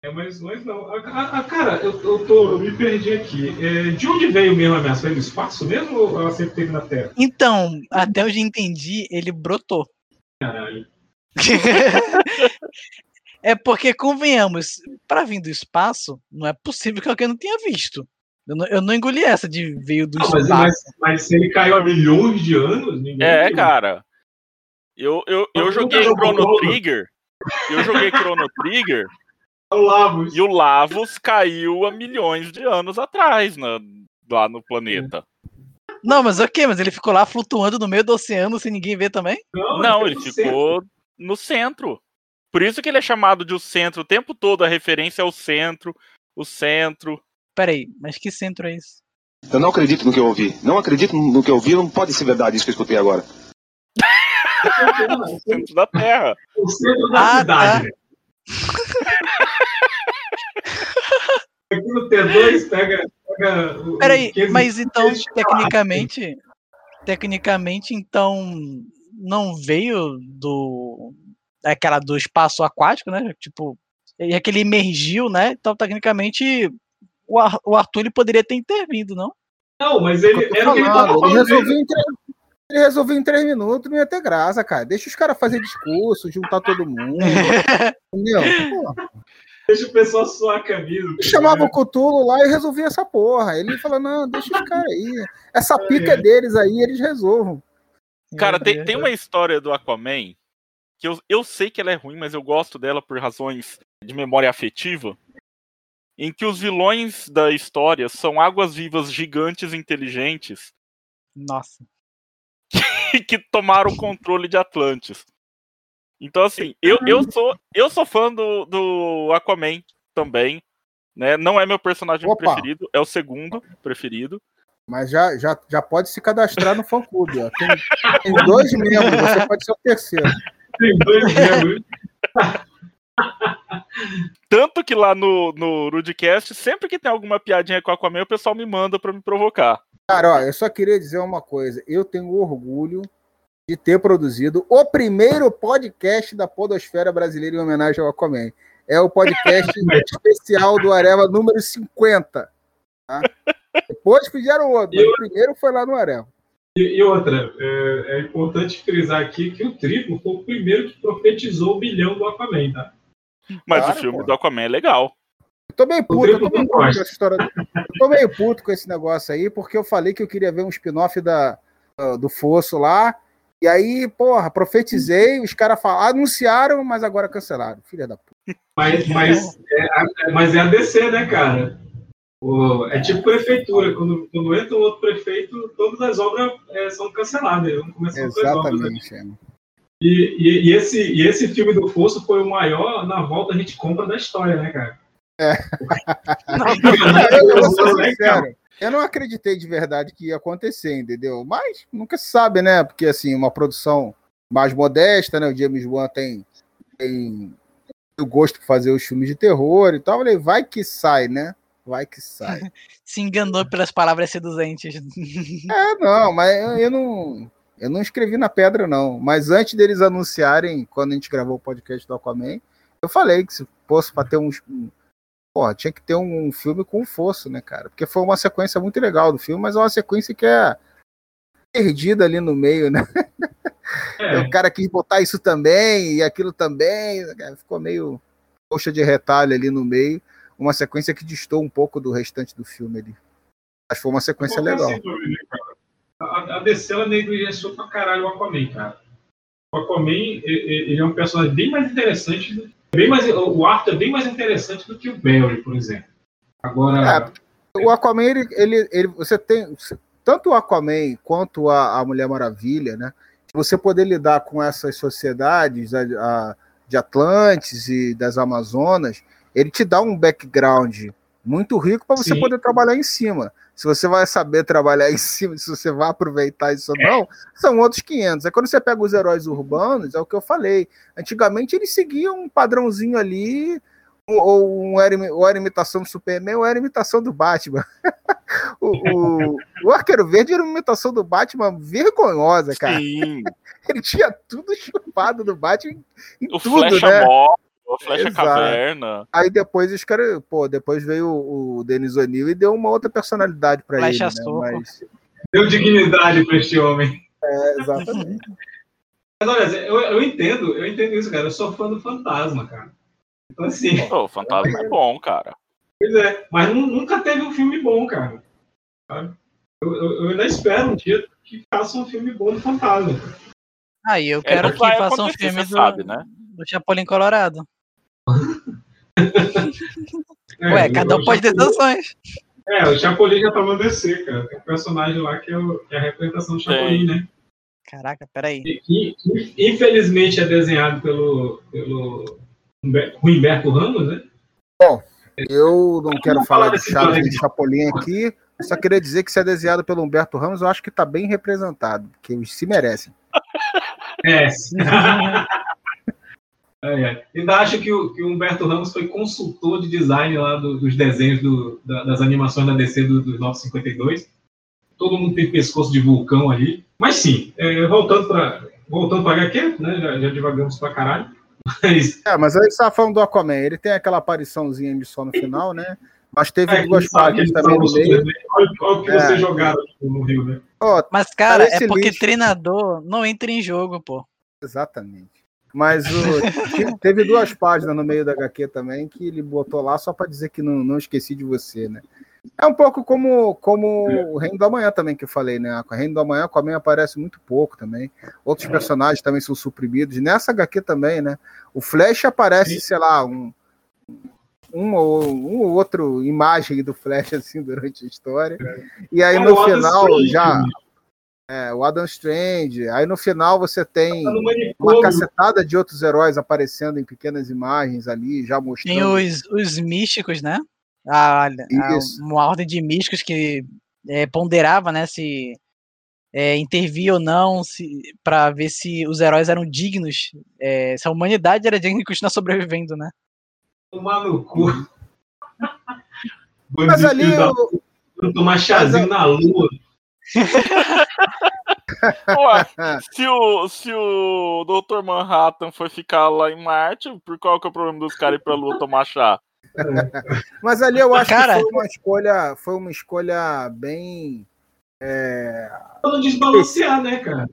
É, mas, mas não. A, a, cara, eu, eu, tô, eu me perdi aqui. É, de onde veio mesmo a ameaça? Veio do espaço mesmo ou ela sempre teve na Terra? Então, até onde entendi, ele brotou. Caralho. é porque, convenhamos, para vir do espaço, não é possível que alguém não tenha visto. Eu não, eu não engoli essa de veio do não, espaço. Mas, mas, mas, se ele caiu há milhões de anos, ninguém. É, viu. cara. Eu, eu, eu joguei Chrono Trigger. Eu joguei Chrono Trigger o Lavos. E o Lavos caiu há milhões de anos atrás na, lá no planeta. Não, mas ok, mas ele ficou lá flutuando no meio do oceano sem ninguém ver também? Não, Não ele, ele ficou centro. no centro. Por isso que ele é chamado de o centro o tempo todo, a referência ao centro, o centro. peraí, mas que centro é esse? Eu não acredito no que eu ouvi. Não acredito no que eu ouvi, não pode ser verdade isso que eu escutei agora. o centro da Terra. O centro da Ah, cidade. Aqui no T2 pega. pega o- Peraí, o 15 mas então, tecnicamente, tecnicamente, então, não veio do aquela do espaço aquático, né? Tipo, e aquele emergiu, né? Então, tecnicamente, o, Ar- o Arthur ele poderia ter intervindo, não? Não, mas ele era o que ele tava falando, ele resolveu em três, ele resolveu em três minutos, não ia ter graça, cara. Deixa os caras fazer discurso, juntar todo mundo. entendeu? Pô, Deixa o pessoal suar a camisa. chamava o Cutulo lá e resolvia essa porra. Ele fala, não, deixa os caras aí. Essa pica é deles aí, eles resolvam. Cara, tem, tem uma história do Aquaman que eu, eu sei que ela é ruim, mas eu gosto dela por razões de memória afetiva. Em que os vilões da história são águas-vivas gigantes inteligentes Nossa. que tomaram o controle de Atlantis. Então, assim, eu, eu, sou, eu sou fã do, do Aquaman também. Né? Não é meu personagem Opa. preferido, é o segundo preferido. Mas já, já, já pode se cadastrar no fã clube. Ó. Tem, tem dois membros, você pode ser o terceiro. Tem dois membros. Tanto que lá no, no Rudcast, sempre que tem alguma piadinha com Aquaman, o pessoal me manda pra me provocar. Cara, ó, eu só queria dizer uma coisa. Eu tenho orgulho de ter produzido o primeiro podcast da Podosfera Brasileira em homenagem ao Aquaman. É o podcast especial do Areva número 50. tá? Depois fizeram outro, mas o primeiro foi lá no Areva. E, e outra, é, é importante frisar aqui que o Triplo foi o primeiro que profetizou o bilhão do Aquaman, tá? Mas Claro, o filme pô. do Aquaman é legal. Eu tô meio puto, eu tô meio puto com essa história. Eu tô meio puto com esse negócio aí, porque eu falei que eu queria ver um spin-off da, do Fosso lá. E aí, porra, profetizei, os caras falaram, anunciaram, mas agora cancelaram. Filha da puta. Mas, mas, é, a- mas é a DC, né, cara? O- é tipo prefeitura. Quando, quando entra um outro prefeito, todas as obras é, são canceladas. Vamos começar outras obras, né? Exatamente, Emma. E, e, e esse, e esse filme do Fosso foi o maior na volta a gente compra da história, né, cara? É. Eu, vou ser não, cara? sincero, eu não acreditei de verdade que ia acontecer, entendeu? Mas nunca se sabe, né? Porque assim, uma produção mais modesta, né? O James Wan tem, tem o gosto por fazer os filmes de terror e tal. Eu falei, vai que sai, né? Vai que sai. Se enganou pelas palavras seduzentes. É, não, mas eu, eu não. Eu não escrevi na pedra, não. Mas antes deles anunciarem, quando a gente gravou o podcast do Aquaman, eu falei que se fosse para ter uns. Um, porra, tinha que ter um, filme com fosso, né, cara? Porque foi uma sequência muito legal do filme, mas é uma sequência que é perdida ali no meio, né? É. O cara quis botar isso também e aquilo também. Ficou meio coxa de retalho ali no meio. Uma sequência que distou um pouco do restante do filme ali. Mas foi uma sequência legal. assim, né, A, a DC ela negligenciou pra caralho o Aquaman, cara. O Aquaman ele é um personagem bem mais interessante. Do- Bem mais, o Arthur é bem mais interessante do que o Barry, por exemplo. Agora. O Aquaman, ele, ele, ele- você tem tanto o Aquaman quanto a, a Mulher Maravilha, né? Você poder lidar com essas sociedades a- a- de Atlantes e das Amazonas, ele te dá um background muito rico para você Sim. poder trabalhar em cima. Se você vai saber trabalhar em cima, se você vai aproveitar isso ou não, são outros 500. É quando você pega os heróis urbanos, é o que eu falei. Antigamente eles seguiam um padrãozinho ali, ou- um era, ou era imitação do Superman, ou era imitação do Batman. o, o, o Arqueiro Verde era uma imitação do Batman vergonhosa, cara. Sim. Ele tinha tudo chupado do Batman em O tudo, Flecha né? O Flecha Exato. Caverna. Aí depois os caras, pô, depois veio o, o Denis O'Neill e deu uma outra personalidade pra ele, Flecha né? Mas, Deu dignidade pra este homem. é, exatamente. Mas olha, eu, eu entendo, eu entendo isso, cara. Eu sou fã do fantasma, cara. Então, assim, Pô, o Fantasma é bom, cara. pois é. Mas nu- nunca teve um filme bom, cara. Eu, eu- eu ainda espero um dia que faça um filme bom do fantasma. Aí eu É, quero não que vai façam um filme do, sabe, né? do Chapolin Colorado. É, Ué, cada um pode ter sanções. É, o Chapolin já tá no DC, cara. Tem um personagem lá que é, o- que é a representação do Chapolin, né? Caraca, peraí. E, que, infelizmente é desenhado pelo, pelo Humber- Humberto Ramos, né? Eu não quero falar de Chaves Chapolin aqui. Eu só queria dizer que se é desenhado pelo Humberto Ramos, eu acho que tá bem representado, porque eles se merecem. É. É, é. Ainda acho que o, que o Humberto Ramos foi consultor de design lá do- dos desenhos do- da- das animações da DC do, dos 952. Todo mundo tem pescoço de vulcão ali. Mas sim, é, voltando para voltando para HQ, né? Já, já divagamos pra caralho. Mas É, mas aí você falando do Aquaman. Ele tem aquela apariçãozinha de só no final, né? Mas teve é, duas aquele também no meio. desenho. Olha, o que É. vocês jogaram no Rio, né? Ó, Mas, cara, Parece é porque lixo. treinador não entra em jogo, pô. Exatamente. Mas o- te- teve duas páginas no meio da HQ também que ele botou lá só para dizer que não, não esqueci de você, né? É um pouco como, como o Reino do Amanhã também que eu falei, né? O Reino do Amanhã com a aparece muito pouco também. Outros personagens também são suprimidos. Nessa HQ também, né? O Flash aparece, sei lá, um, um ou um ou outro imagem do Flash assim durante a história. E aí É, no final já né? É, o Adam Strange. Aí no final você tem Tá uma cacetada de outros heróis aparecendo em pequenas imagens ali, já mostrando. Tem os, os místicos, né? A, a- Isso. uma ordem de místicos que é, ponderava, né? Se é, intervia ou não, se para ver se os heróis eram dignos, é, se a humanidade era digna de continuar sobrevivendo, né? Tomar no cu. Mas ali puta, Tomar chazinho na lua. Ué, se o, se o Dr. Manhattan foi ficar lá em Marte, por qual que é o problema dos caras ir pra Lua tomar chá? Mas ali eu acho Cara- que foi uma escolha, foi uma escolha bem. É, Pra não desbalancear, né, cara?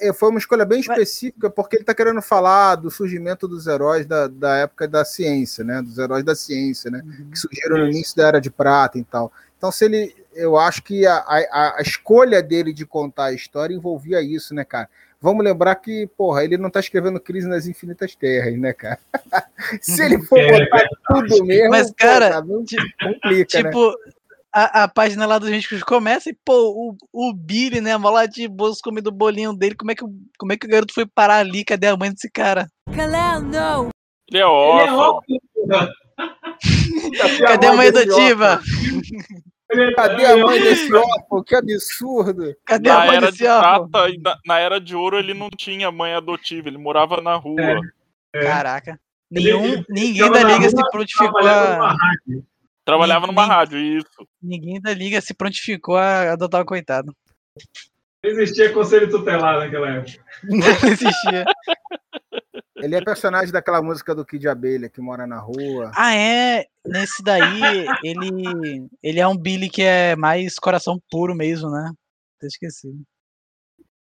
é, foi uma escolha bem específica, porque ele está querendo falar do surgimento dos heróis da, da época da ciência, né? Dos heróis da ciência, né? Que surgiram no início da Era de Prata e tal. Então, se ele. Eu acho que a, a, a escolha dele de contar a história envolvia isso, né, cara? Vamos lembrar que, porra, ele não tá escrevendo Crise nas Infinitas Terras, né, cara? se ele for É, botar tudo mesmo, Mas, pô, cara, tá complica, né? Tipo, a, a página lá dos místicos começa e, pô, o, o Billy, né, mó lá de bolso comendo o bolinho dele, como é, que, o- como é que o garoto foi parar ali? Cadê a mãe desse cara? Kalel, não. Ele é é órfão. óbvio. Cadê a mãe adotiva? Cadê a mãe desse órfão? Que absurdo! Cadê a Na mãe era de desse órfão? prata na, na era de ouro ele não tinha mãe adotiva, ele morava na rua. É. Caraca. Ele- Nenhum, ele ninguém da liga se prontificou a. rádio. Trabalhava Nem- numa rádio, isso. Ninguém da liga se prontificou a adotar o coitado. Não existia conselho tutelar naquela época. Não existia. Ele é personagem daquela música do Kid Abelha que mora na rua. Ah, é. Nesse daí, ele. Ele é um Billy que é mais coração puro mesmo, né? Tô esquecido.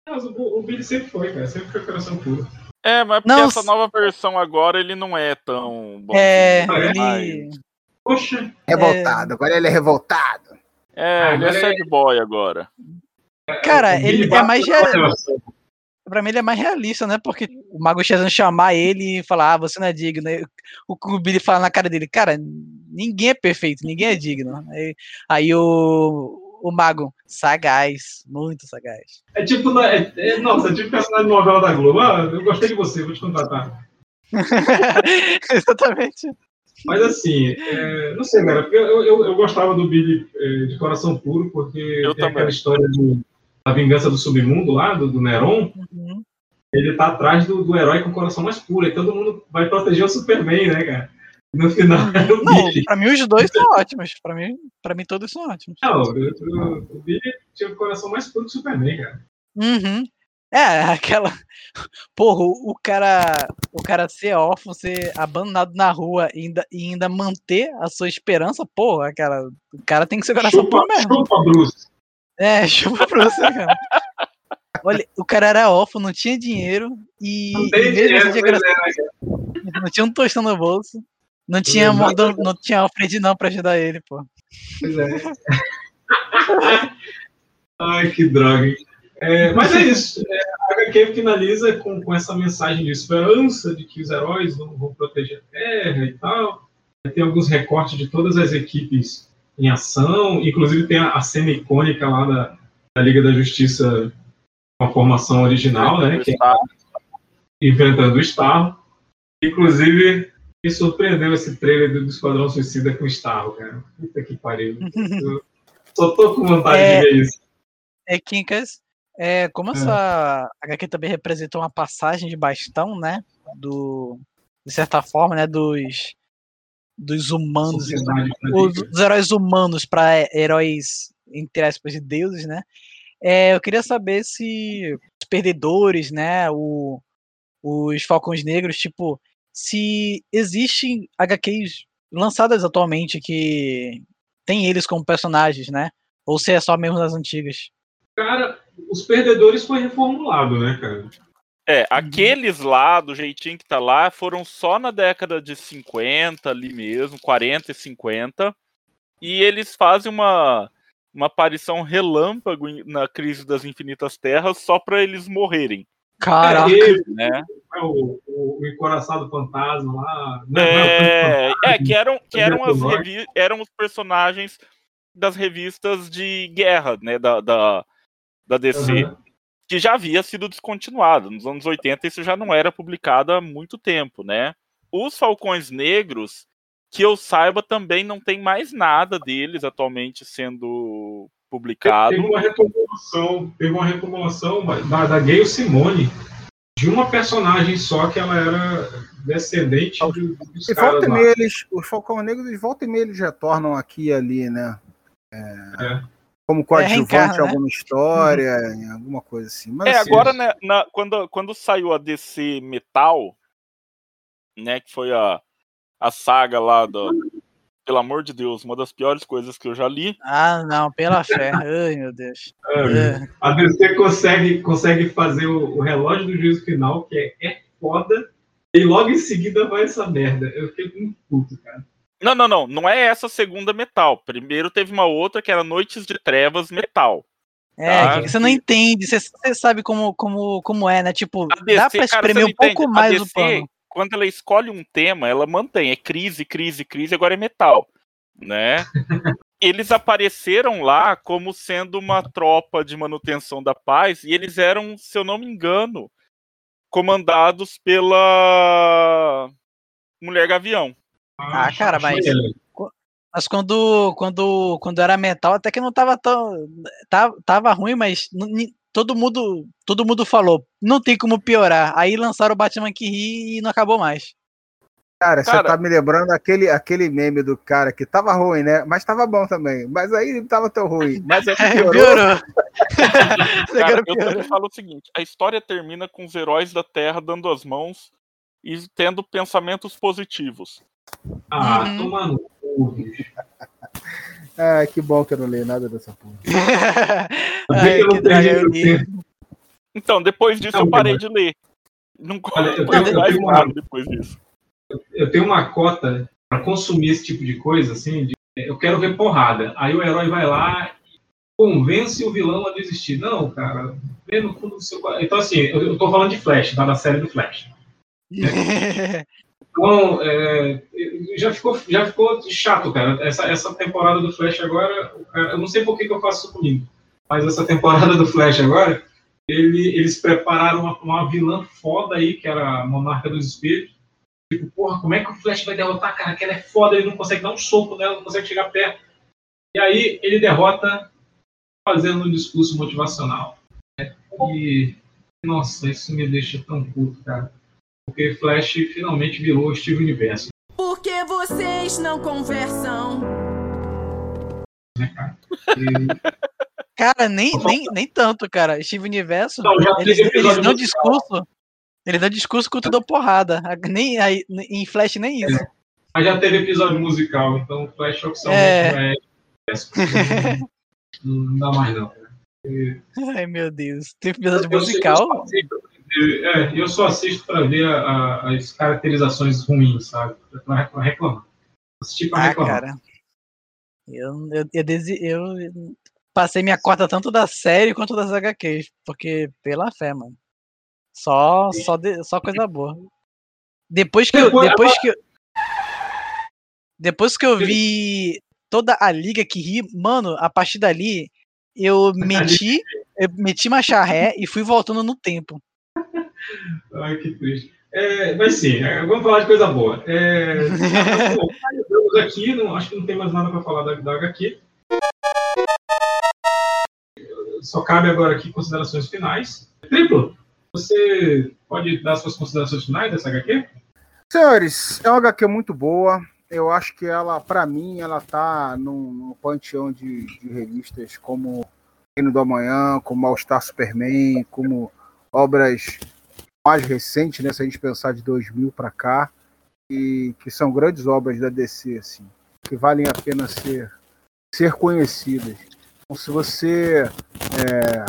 Mas o, o Billy sempre foi, cara. Sempre foi coração puro. É, mas porque Não, essa nova versão agora ele não é tão bom. É, assim, ele. mas- Poxa, Revoltado, agora ele é revoltado. É, ele é sad boy agora. Cara, o Billy ele é mais. relação. Pra mim, ele é mais realista, né? Porque o Mago Shazam chamar ele e falar, ah, você não é digno. Aí O Billy fala na cara dele, cara, ninguém é perfeito, ninguém é digno. Aí, aí o, o Mago, sagaz, muito sagaz. É tipo, na- é, é- nossa, é tipo personagem de novela da Globo. Ah, eu gostei de você, vou te contratar. Exatamente. Mas assim, é, não sei, cara, porque eu, eu, eu gostava do Billy é, de coração puro, porque Eu tem também. aquela história do, da vingança do submundo lá, do, do Neron. Uhum. Ele tá atrás do, do herói com o coração mais puro, e todo mundo vai proteger o Superman, né, cara? No final é o Não, Billy. pra mim os dois são ótimos. Pra mim, pra mim todos são ótimos. Não, o, o, Billy tinha o coração mais puro que o Superman, cara. Uhum. É, aquela. Porra, o o cara. O cara ser órfão, ser abandonado na rua e ainda, e ainda manter a sua esperança, porra, cara. O cara tem que ser coração Chupa, puro mesmo. chupa, Bruce. É, chupa pra você, cara. Olha, o cara era órfão, não tinha dinheiro e, Não tem dinheiro, assim graça- é, né, cara? não tinha um tostão no bolso. Não tinha, Exato. mordomo, não tinha Alfred não pra ajudar ele, pô. Pois é. Ai, que droga. É, mas é isso. É, a HQ finaliza com, com essa mensagem de esperança de que os heróis vão, vão proteger a Terra e tal. Tem alguns recortes de todas as equipes em ação. Inclusive tem a, a cena icônica lá da, da Liga da Justiça com a formação original, né? Que é enfrentando o Starro. Inclusive, Me surpreendeu esse trailer do Esquadrão Suicida com Starro, cara. Puta que pariu. Só tô com vontade É. de ver isso. É, Kinkas, é, como essa HQ também representa uma passagem de bastão, né? Do, de certa forma, né? Dos, dos humanos, Sociedade os, dos heróis humanos para heróis, entre aspas, de deuses, né? É, eu queria saber se os perdedores, né? O, os Falcões Negros, tipo, se existem HQs lançadas atualmente que tem eles como personagens, né? Ou se é só mesmo das antigas. Cara, os perdedores foi reformulado, né, cara? É, aqueles lá, do jeitinho que tá lá, foram só na década de 50 ali mesmo, 40 e 50. E eles fazem uma, uma aparição relâmpago na crise das infinitas terras só pra eles morrerem. Caraca. É, ele, Né? o, o, o encoraçado fantasma lá. Não, É, não, é, que eram, que eram, as revi- eram os personagens das revistas de guerra, né, da, da, da DC, Uhum. Que já havia sido descontinuado. Nos anos 80 isso já não era publicado há muito tempo, né? Os Falcões Negros, que eu saiba, também não tem mais nada deles atualmente sendo publicado. Teve uma reformulação, teve uma reformulação da, da Gayle Simone de uma personagem só que ela era descendente de, dos E caras volta e meia, eles, os Falcão Negros, de volta e meia, eles retornam aqui e ali, né? É. Como coadjuvante reencarna, em né? alguma história, em alguma coisa assim. Mas, É, assim, agora, né, na- quando, quando saiu a DC Metal, né, que foi a, a saga lá do. Pelo amor de Deus, uma das piores coisas que eu já li. Ah, não, pela fé. Ai, meu Deus. É, A DC consegue, consegue fazer o, o relógio do juízo final, que é, é foda, e logo em seguida vai essa merda. Eu fiquei muito puto, cara. Não, não, não. Não é essa segunda metal. Primeiro teve uma outra que era Noites de Trevas Metal. É, Ah, que você não entende, você, você sabe como, como, como é, né? Tipo, DC, dá pra cara, espremer não um pouco entende. Mais o DC, pano. Quando ela escolhe um tema, ela mantém. É crise, crise, crise, agora é metal. Né? Eles apareceram lá como sendo uma tropa de manutenção da paz, e eles eram, se eu não me engano, comandados pela Mulher Gavião. Ah, cara, mas, mas quando, quando, quando era metal, até que não tava tão. Tava, tava ruim, mas todo mundo, todo mundo falou, não tem como piorar. Aí lançaram o Batman que ri e não acabou mais. Cara, você tá me lembrando aquele, aquele meme do cara que tava ruim, né? Mas tava bom também. Mas aí não tava tão ruim. Mas aí piorou. Piorou. Cara, eu piorou. sempre falo o seguinte: a história termina com os heróis da Terra dando as mãos e tendo pensamentos positivos. Ah, Uhum. toma no cu, bicho. Ah, que bom que eu não leio nada dessa porra. Ai, eu não que tempo. Então, depois disso Não, eu parei mas- de ler. Não Olha, eu tenho- eu mais tenho uma- depois disso. eu tenho uma cota para consumir esse tipo de coisa, assim, de- eu quero ver porrada. Aí o herói vai lá e convence o vilão a desistir. Não, cara, vê no fundo do seu. Então, assim, eu, eu tô falando de Flash, tá? Da série do Flash. Então, é, já, ficou, já ficou chato, cara. Essa, essa temporada do Flash agora, cara- eu não sei por que, que eu faço isso comigo, mas essa temporada do Flash agora, ele- eles prepararam uma, uma vilã foda aí, que era a Monarca dos Espíritos. Tipo, porra, como é que o Flash vai derrotar, cara? Que ela é foda, ele não consegue dar um soco nela, não consegue chegar perto. E aí ele derrota fazendo um discurso motivacional. E, nossa, isso me deixa tão puto, cara. Porque Flash finalmente virou o Steve Universo. Por que vocês não conversam? Cara, nem, nem, nem tanto, cara. Steve Universo, Não, eles, dão musical. discurso. Eles dão discurso que eu te dou porrada. Nem, aí, em Flash, nem isso. Mas já teve episódio musical, então Flash oficialmente É. não é. Não dá mais não. cara. E- Ai, meu Deus. Tem episódio eu- musical? Eu só assisto, é, eu só assisto pra ver a- a- as caracterizações ruins, sabe? Pra reclamar. Assisti pra Ah, reclamar. cara. Eu, eu, eu, desi- eu passei minha cota tanto da série quanto das HQs. Porque, pela fé, mano. Só, só, de- só coisa boa. Depois que eu. Depois- que eu, depois que eu vi toda a liga que ri, mano, a partir dali eu meti, eu meti macharré e fui voltando no tempo. Ai, que triste. É, mas sim, é, vamos falar de coisa boa. É, bom, aqui, não, acho que não tem mais nada para falar da, da HQ. Só cabe agora aqui considerações finais. Triplo, você pode dar suas considerações finais dessa HQ? Senhores, é uma HQ muito boa. Eu acho que ela, para mim, ela tá num, num panteão de, de, revistas como Reino do Amanhã, como All Star Superman, como obras mais recentes, né, se a gente pensar de 2000 para cá, e que são grandes obras da DC, assim, que valem a pena ser, ser conhecidas. Então, se você é,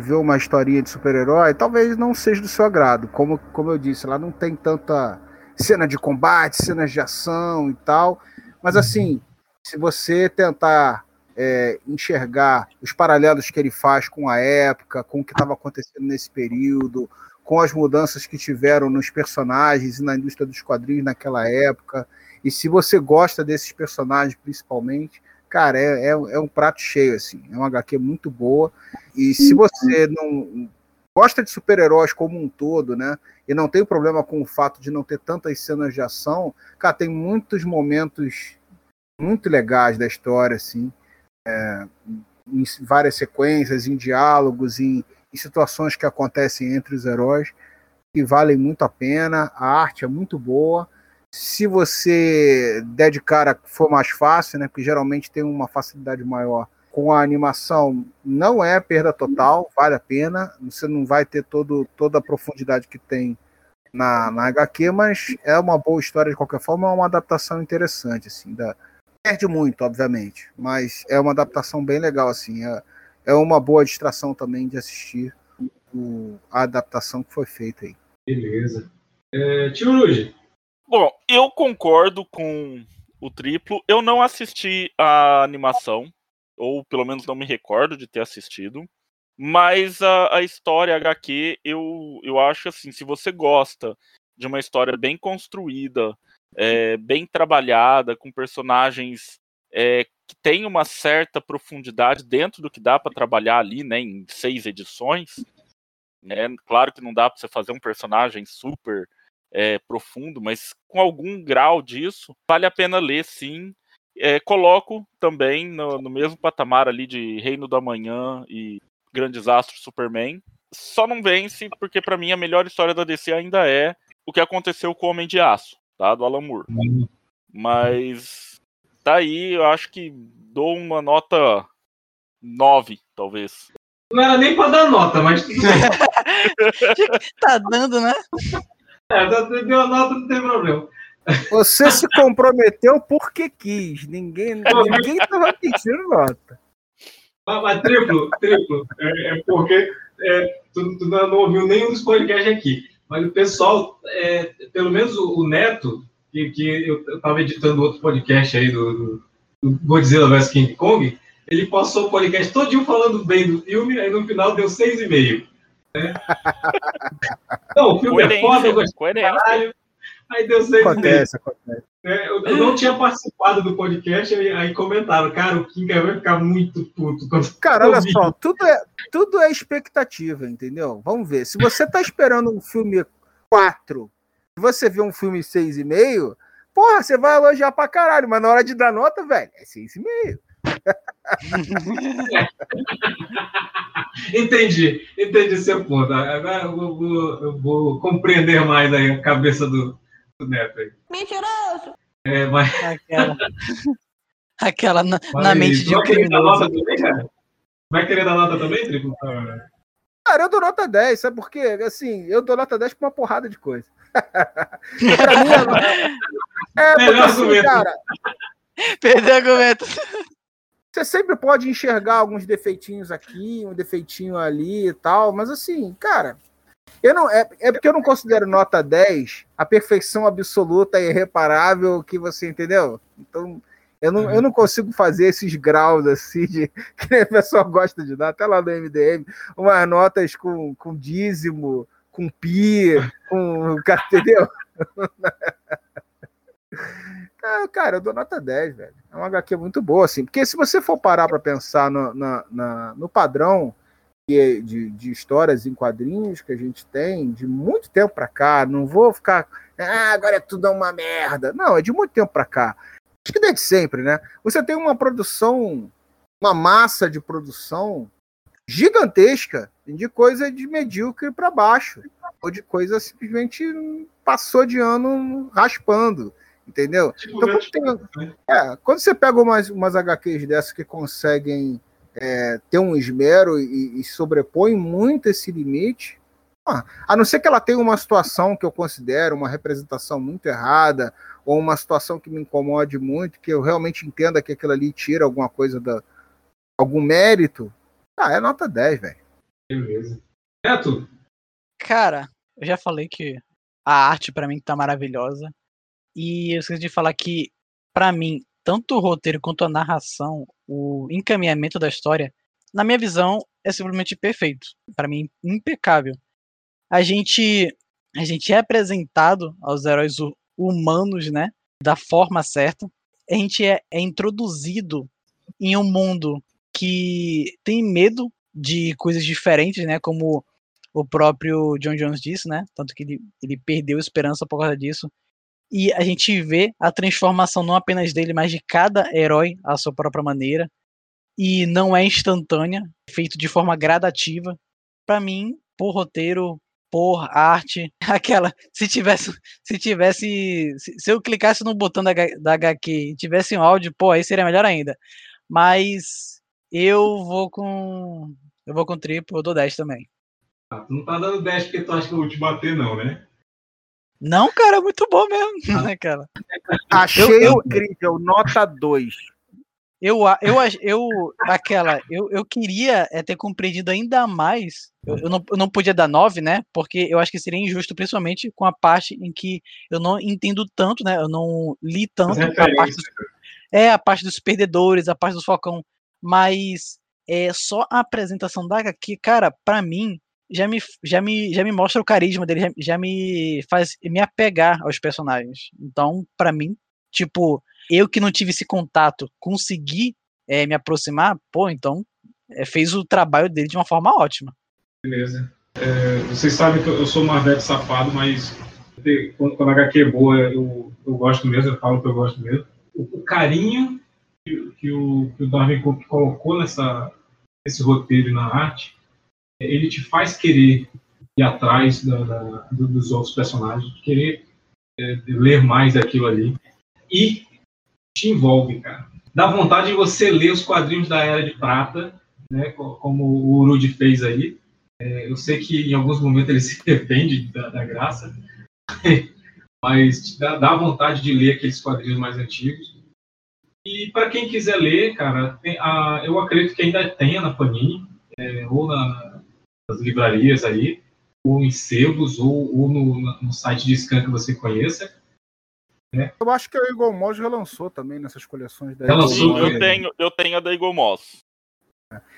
vê uma historinha de super-herói, talvez não seja do seu agrado. Como, como eu disse, lá não tem tanta cena de combate, cenas de ação e tal. Mas assim, se você tentar é, enxergar os paralelos que ele faz com a época, com o que estava acontecendo nesse período, com as mudanças que tiveram nos personagens e na indústria dos quadrinhos naquela época, e se você gosta desses personagens principalmente, cara, é, é, é, um prato cheio, assim. É uma HQ muito boa. E se você não gosta de super-heróis como um todo, né? E não tem problema com o fato de não ter tantas cenas de ação, cara, tem muitos momentos muito legais da história, assim. Em várias sequências, em diálogos, em, em situações que acontecem entre os heróis, que valem muito a pena. A arte é muito boa se você der de cara, for mais fácil, né? Porque geralmente tem uma facilidade maior com a animação, não é perda total, vale a pena. Você não vai ter todo, toda a profundidade que tem na, na HQ, mas é uma boa história de qualquer forma, é uma adaptação interessante, assim. Da, perde muito, obviamente, mas é uma adaptação bem legal, assim. É, é uma boa distração também de assistir o, a adaptação que foi feita aí. Beleza. É, Tio Luigi, Bom, eu concordo com o triplo. Eu não assisti a animação, ou pelo menos não me recordo de ter assistido. Mas a, a história HQ, eu, eu acho assim, se você gosta de uma história bem construída, é, bem trabalhada, com personagens é, que tem uma certa profundidade dentro do que dá para trabalhar ali, né, em seis edições. Né? Claro que não dá para você fazer um personagem super é, profundo, mas com algum grau disso, vale a pena ler sim. É, coloco também no, no, mesmo patamar ali de Reino da Manhã e Grandes Astros Superman. Só não vence porque para mim a melhor história da DC ainda é o que aconteceu com o Homem de Aço, tá? Do Alan Moore. Uhum. Mas tá aí, eu acho que dou uma nota 9, talvez. Não era nem para dar nota, mas tá dando, né? É, deu a nota, não tem problema. Você se comprometeu porque quis. Ninguém ninguém estava pedindo nota. Mas, mas, triplo, triplo. É, é porque é, tu, tu, não ouviu nenhum dos podcasts aqui. Mas o pessoal, é, pelo menos o, o Neto, que, que eu estava editando outro podcast aí do, do, do Godzilla vs King Kong, ele passou o podcast todinho falando bem do filme, aí no final deu 6,5. Né? Não, o filme é foda, eu gostei caralho. Aí deu seis acontece, acontece. É, eu, eu, não tinha participado do podcast, aí, aí comentaram, cara, o Kinga vai ficar muito puto. Cara, olha só, tudo é, tudo é expectativa, entendeu? Vamos ver. Se você tá esperando um filme 4, se você vê um filme 6,5, porra, você vai elogiar pra caralho, mas na hora de dar nota, velho, é 6,5. entendi, entendi seu ponto. Agora eu vou, eu vou, compreender mais aí a cabeça do, do Neto aí. Mentiroso! É, mas... Aquela, aquela na, na mente de um criminoso. Também, cara? Vai querer dar nota também, Trico? Cara, eu dou nota 10, sabe por quê? Assim, eu dou nota 10 pra uma porrada de coisa. pra mim, é, é porque, assim, cara... Perdeu o argumento. Você sempre pode enxergar alguns defeitinhos aqui, um defeitinho ali e tal, mas assim, cara, eu não, é, é porque eu não considero nota 10 a perfeição absoluta e irreparável que você entendeu? Então, eu não, eu não consigo fazer esses graus assim de que a pessoa gosta de dar, até lá no MDM, umas notas com, com dízimo, com pi, com. Entendeu? Cara, eu dou nota 10, velho. É uma HQ muito boa, assim. Porque se você for parar para pensar no, na, na, no padrão de, de, histórias em quadrinhos que a gente tem de muito tempo para cá. Não vou ficar, ah, agora é tudo uma merda. Não, é de muito tempo para cá. Acho que desde sempre, né? Você tem uma produção, uma massa de produção gigantesca de coisa de medíocre para baixo, ou de coisa simplesmente passou de ano raspando, entendeu? Então, quando, tem, é, quando você pega umas, umas HQs dessas que conseguem é, ter um esmero e, e sobrepõe muito esse limite, ah, a não ser que ela tenha uma situação que eu considero uma representação muito errada, ou uma situação que me incomode muito, que eu realmente entenda que aquilo ali tira alguma coisa da algum mérito, ah, é nota 10, velho. Beleza. Neto? Cara, eu já falei que a arte para mim tá maravilhosa. E eu esqueci de falar que, para mim, tanto o roteiro quanto a narração, o encaminhamento da história, na minha visão, é simplesmente perfeito. Para mim, impecável. A gente, a gente é apresentado aos heróis humanos, né? Da forma certa. A gente é, é introduzido em um mundo que tem medo de coisas diferentes, né? Como o próprio John Jones disse, né? Tanto que ele, ele perdeu esperança por causa disso. E a gente vê a transformação não apenas dele, mas de cada herói à sua própria maneira. E não é instantânea, feito de forma gradativa. Para mim, por roteiro, por arte, aquela. Se tivesse. Se tivesse. Se, se eu clicasse no botão da, da HQ e tivesse um áudio, pô, aí seria melhor ainda. Mas eu vou com. Eu vou com triplo, eu dou 10 também. Ah, tu não tá dando 10 porque tu acha que eu vou te bater, não, né? Não, cara, é muito bom mesmo, né, cara? Achei eu, incrível, nota 2. Eu, eu, eu, aquela, eu, eu queria é, ter compreendido ainda mais. Eu, eu, não, eu não podia dar 9, né? Porque eu acho que seria injusto, principalmente com a parte em que eu não entendo tanto, né? Eu não li tanto a parte dos, é a parte dos perdedores, a parte dos Falcão mas é só a apresentação da HQ, cara, para mim já me, já, me, já me mostra o carisma dele, já, já me faz me apegar aos personagens. Então, para mim, tipo, eu que não tive esse contato, consegui é, me aproximar, pô, então é, fez o trabalho dele de uma forma ótima. Beleza. É, vocês sabem que eu sou um Marvete safado, mas quando, quando a HQ é boa, eu, eu gosto mesmo, eu falo que eu gosto mesmo. O, o carinho que, o, que o Darwin colocou nessa, nesse roteiro na arte, ele te faz querer ir atrás da, da, dos outros personagens, querer é, ler mais daquilo ali. E te envolve, cara. Dá vontade de você ler os quadrinhos da Era de Prata, né, como o Urudi fez aí. É, eu sei que em alguns momentos ele se arrepende da, da graça, mas dá, dá vontade de ler aqueles quadrinhos mais antigos. E para quem quiser ler, cara, tem, a, eu acredito que ainda tenha na Panini, é, ou na, nas livrarias aí, ou em sebos, ou, ou no, no, site de scan que você conheça. Né? Eu acho que a Eagle Moss relançou também nessas coleções da Sim, eu tenho, eu tenho a da Eagle Moss.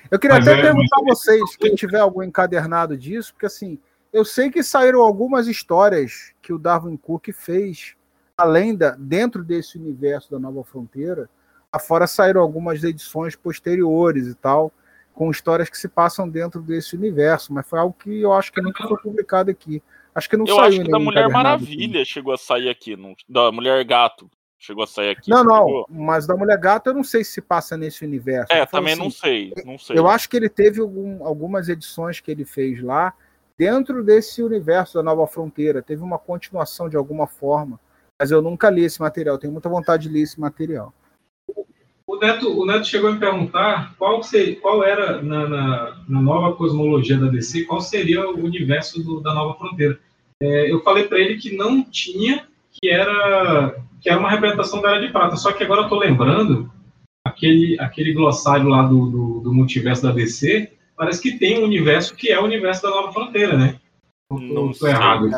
Eu queria mas até é, perguntar a vocês, quem tiver algum encadernado disso, porque assim, eu sei que saíram algumas histórias que o Darwin Cook fez, além da, dentro desse universo da Nova Fronteira, Afora saíram algumas edições posteriores e tal, com histórias que se passam dentro desse universo, mas foi algo que eu acho que nunca foi publicado aqui. Acho que não eu saiu. Acho que da Mulher Maravilha aqui. chegou a sair aqui, não, da Mulher Gato chegou a sair aqui. Não, não, chegou? mas da Mulher Gato eu não sei se passa nesse universo. É, também assim, não sei, não sei. Eu acho que ele teve algum, algumas edições que ele fez lá dentro desse universo da Nova Fronteira. Teve uma continuação de alguma forma, mas eu nunca li esse material. Tenho muita vontade de ler esse material. O Neto, o Neto chegou a me perguntar qual, seria, qual era, na, na, na, nova cosmologia da DC, qual seria o universo do, da Nova Fronteira. É, eu falei para ele que não tinha, que era, que era uma representação da Era de Prata. Só que agora eu estou lembrando, aquele, aquele glossário lá do, do, do, multiverso da DC, parece que tem um universo que é o universo da Nova Fronteira, né? Não estou errado.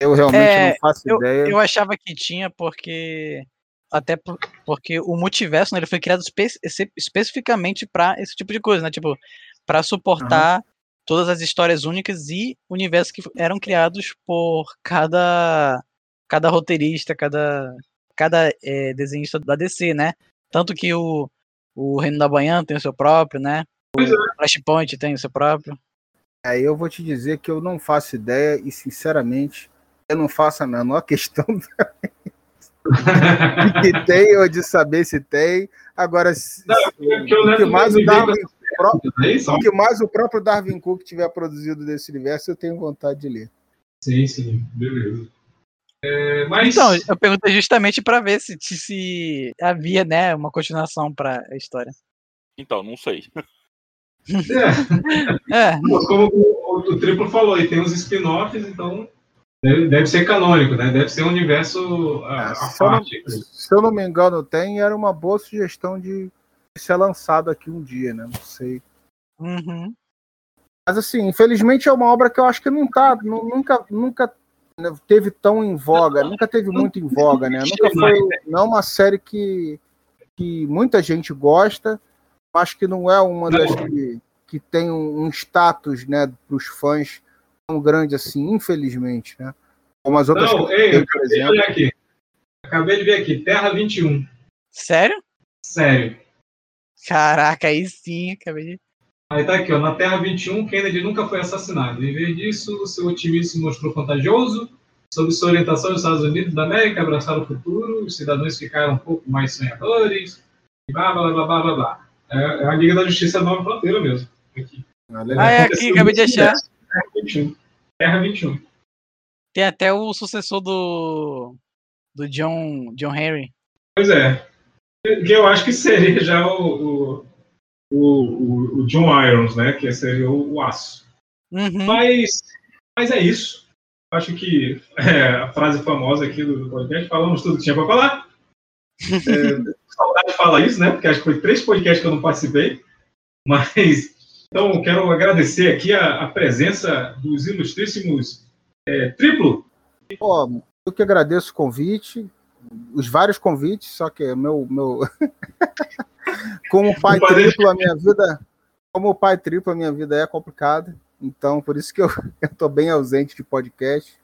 Eu realmente é, não faço eu, ideia. Eu achava que tinha, porque até por, porque o multiverso né, ele foi criado espe especificamente para esse tipo de coisa, né? Tipo, para suportar uhum. todas as histórias únicas e universos que eram criados por cada cada roteirista, cada cada é, desenhista da DC, né? Tanto que o o Reino da Banhã tem o seu próprio, né? O é. Flashpoint tem o seu próprio. Aí eu vou te dizer que eu não faço ideia e, sinceramente, eu não faço a menor questão que tem ou de saber se tem. Agora, não, o, que mais o, Darwin, o que mais o próprio Darwin Cook tiver produzido desse universo, eu tenho vontade de ler. Sim, sim, beleza. É, mas... Então, eu perguntei justamente para ver se, se havia né, uma continuação para a história. Então, não sei. É. é. Como o, o, Triplo falou, e tem uns spin-offs, então deve, deve, ser canônico, né? Deve ser um universo a, a se, parte. Eu não, se eu não me engano, tem, era uma boa sugestão de ser lançado aqui um dia, né? Não sei. Uhum. Mas assim, infelizmente é uma obra que eu acho que não tá, nunca, nunca teve tão em voga, nunca teve muito em voga, né? Nunca foi, não é uma série que, que muita gente gosta, acho que não é uma das que, que tem um, status, né, para os fãs tão grande assim, infelizmente, né? Como as outras não, ei, tem, por exemplo. Aqui. Acabei de ver aqui, Terra 21. Sério? Sério. Caraca, aí sim, acabei de. Aí tá aqui, ó, na Terra 21, Kennedy nunca foi assassinado. Em vez disso, seu otimismo se mostrou contagioso. Sob sua orientação, os Estados Unidos da América abraçaram o futuro, os cidadãos ficaram um pouco mais sonhadores, blá, blá, blá, blá, blá, blá. É, é a Liga da Justiça Nova Fronteira mesmo. Aqui. Ah, é aqui, acabei de achar. Terra 21. Terra 21. Tem até o sucessor do. do John, John Henry. Pois é. Que eu acho que seria já o, o, o, o John Irons, né? Que seria o, o aço. Uhum. Mas, mas é isso. Acho que é, a frase famosa aqui do podcast, falamos tudo que tinha para falar. É, saudade de falar isso, né? Porque acho que foi três podcasts que eu não participei. Mas, então, quero agradecer aqui a, a presença dos ilustríssimos é, Triplo. Pô, eu que agradeço o convite, os vários convites, só que meu. meu... como pai triplo, a minha vida. Como pai triplo, a minha vida é complicada. Então, por isso que eu estou bem ausente de podcast.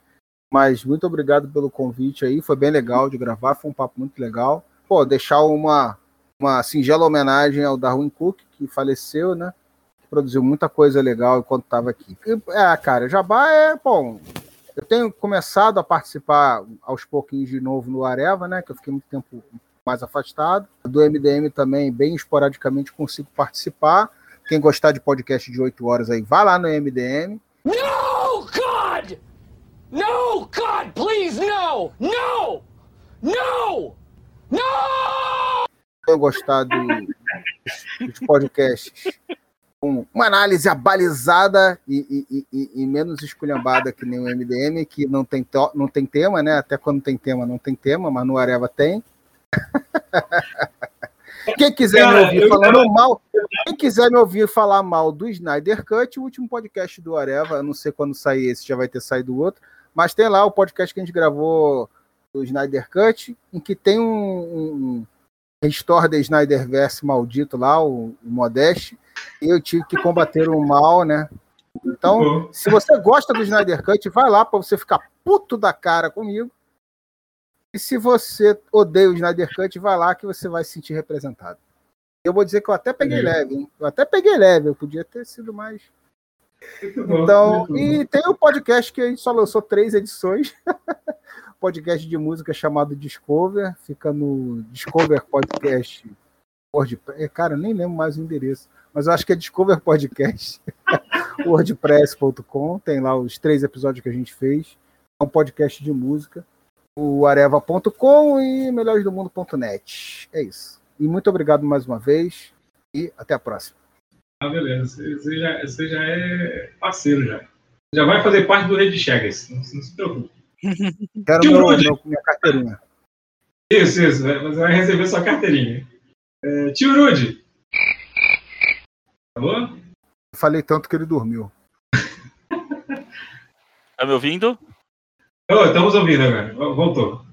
Mas muito obrigado pelo convite aí. Foi bem legal de gravar, foi um papo muito legal pô, deixar uma, uma singela homenagem ao Darwin Cook, que faleceu, né? Produziu muita coisa legal enquanto estava aqui. E, é, cara, Jabá é, bom, eu tenho começado a participar aos pouquinhos de novo no Areva, né? Que eu fiquei muito tempo mais afastado. Do MDM também, bem esporadicamente, consigo participar. Quem gostar de podcast de 8 horas aí, vá lá no MDM. No, God! No, God, please, no! No! No! Não! Eu gostar do, dos podcasts com uma análise abalizada e, e, e, e, menos esculhambada que nem o MDM, que não tem, não tem tema, né? Até quando tem tema, não tem tema, mas no Areva tem. Quem quiser me ouvir falando mal, quem quiser me ouvir falar mal do Snyder Cut, o último podcast do Areva, eu não sei quando sair esse, já vai ter saído o outro, mas tem lá o podcast que a gente gravou do Snyder Cut, em que tem um, um restore da Snyderverse maldito lá, o, o Modeste, eu tive que combater o mal, né? Então, uhum. se você gosta do Snyder Cut, vai lá para você ficar puto da cara comigo. E se você odeia o Snyder Cut, vai lá que você vai se sentir representado. Eu vou dizer que eu até peguei leve, hein? Eu até peguei leve, eu podia ter sido mais. Então, e tem o um podcast que a gente só lançou três edições. podcast de música chamado Discover, fica no Discover Podcast. É, cara, nem lembro mais o endereço, mas eu acho que é Discover Podcast wordpress.com, tem lá os três episódios que a gente fez. É um podcast de música. O areva.com e melhoresdomundo.net. É isso. E muito obrigado mais uma vez e até a próxima. Ah, beleza. Você já, você já é parceiro já. Já vai fazer parte do Rede Chegas. Não, não se preocupe. Quero meu, meu, minha carteirinha. Isso, isso. Você vai receber sua carteirinha. É, tio Rude. Alô? Falei tanto que ele dormiu. Tá me ouvindo? Oh, estamos ouvindo agora. Voltou.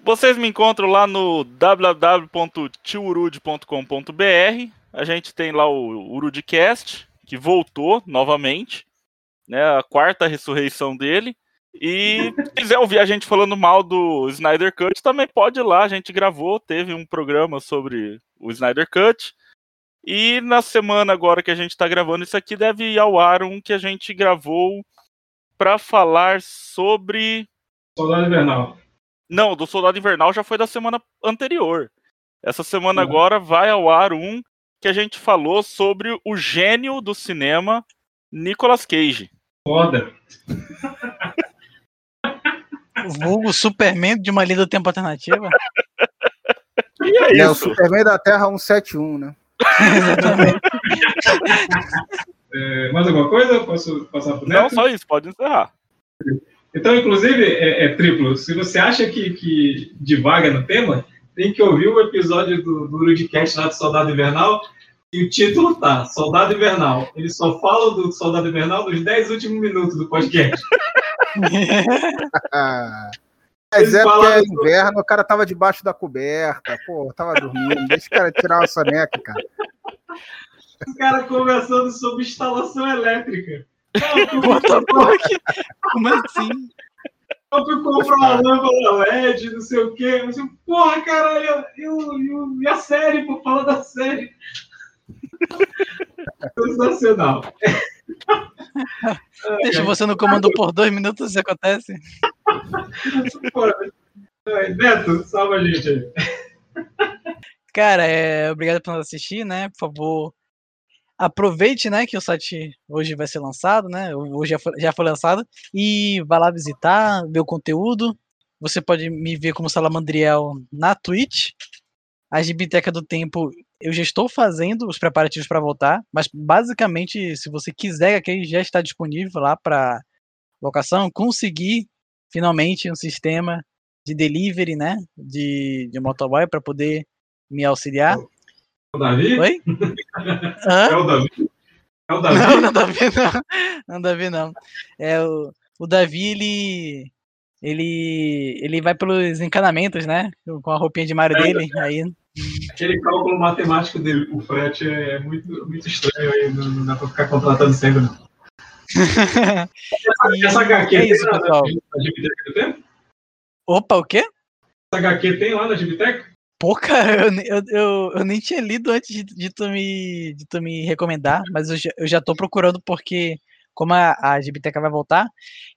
Vocês me encontram lá no www.tiurude.com.br. A gente tem lá o Urudcast, que voltou novamente, né? A quarta ressurreição dele. E se quiser ouvir a gente falando mal do Snyder Cut, também pode ir lá. A gente gravou, teve um programa sobre o Snyder Cut. E na semana agora que a gente está gravando isso aqui, deve ir ao ar um que a gente gravou para falar sobre. Soldado Invernal. Não, do Soldado Invernal já foi da semana anterior. Essa semana uhum. agora vai ao ar um que a gente falou sobre o gênio do cinema, Nicolas Cage. Foda. Vulgo Superman de uma linha do tempo alternativa. E é, é o Superman da Terra 171, né? É, mais alguma coisa? Posso passar por Neto? Não, só isso, pode encerrar. Então, inclusive, é, é, triplo. Se você acha que, que divaga no tema, tem que ouvir o episódio do, do Rudicast lá do Soldado Invernal, e o título tá Soldado Invernal. Eles só falam do Soldado Invernal nos 10 últimos minutos do podcast. Mas é porque é inverno, o cara tava debaixo da coberta, pô, tava dormindo. Deixa o cara tirar uma soneca, cara. Os caras conversando sobre instalação elétrica. Como assim? Eu fui comprar uma lâmpada LED, não sei o quê. Eu disse, porra, caralho, eu, eu, e a série, pô, fala da série. Sensacional. Deixa você no comando por dois minutos, isso acontece. Neto, salva a gente aí. Cara, é, obrigado por nos assistir, né? Por favor, aproveite, né, que o site hoje vai ser lançado, né? Hoje já foi, já foi lançado e vá lá visitar, ver o conteúdo. Você pode me ver como Salamandriel na Twitch. A Gibiteca do Tempo eu já estou fazendo os preparativos para voltar, mas basicamente, se você quiser, aquele já está disponível lá para locação. Consegui finalmente um sistema de delivery, né, de, de motoboy para poder me auxiliar. É o Davi? Oi? Hã? É o Davi? É o Davi? Não, não, Davi não. Não, Davi não. É o, o Davi, ele ele ele vai pelos encanamentos, né? Com a roupinha de Mario é, dele, aí Aquele cálculo matemático dele o frete é muito, muito estranho aí, não, não dá pra ficar contratando sempre. essa, essa HQ é isso, tem pessoal. na Gibiteca do Tempo? Opa, o quê? Essa HQ tem lá na Gibiteca? Pô, cara, eu, eu, eu, nem tinha lido antes de, de, tu, me, de tu me recomendar, mas eu já, eu já tô procurando porque como a, a Gibiteca vai voltar,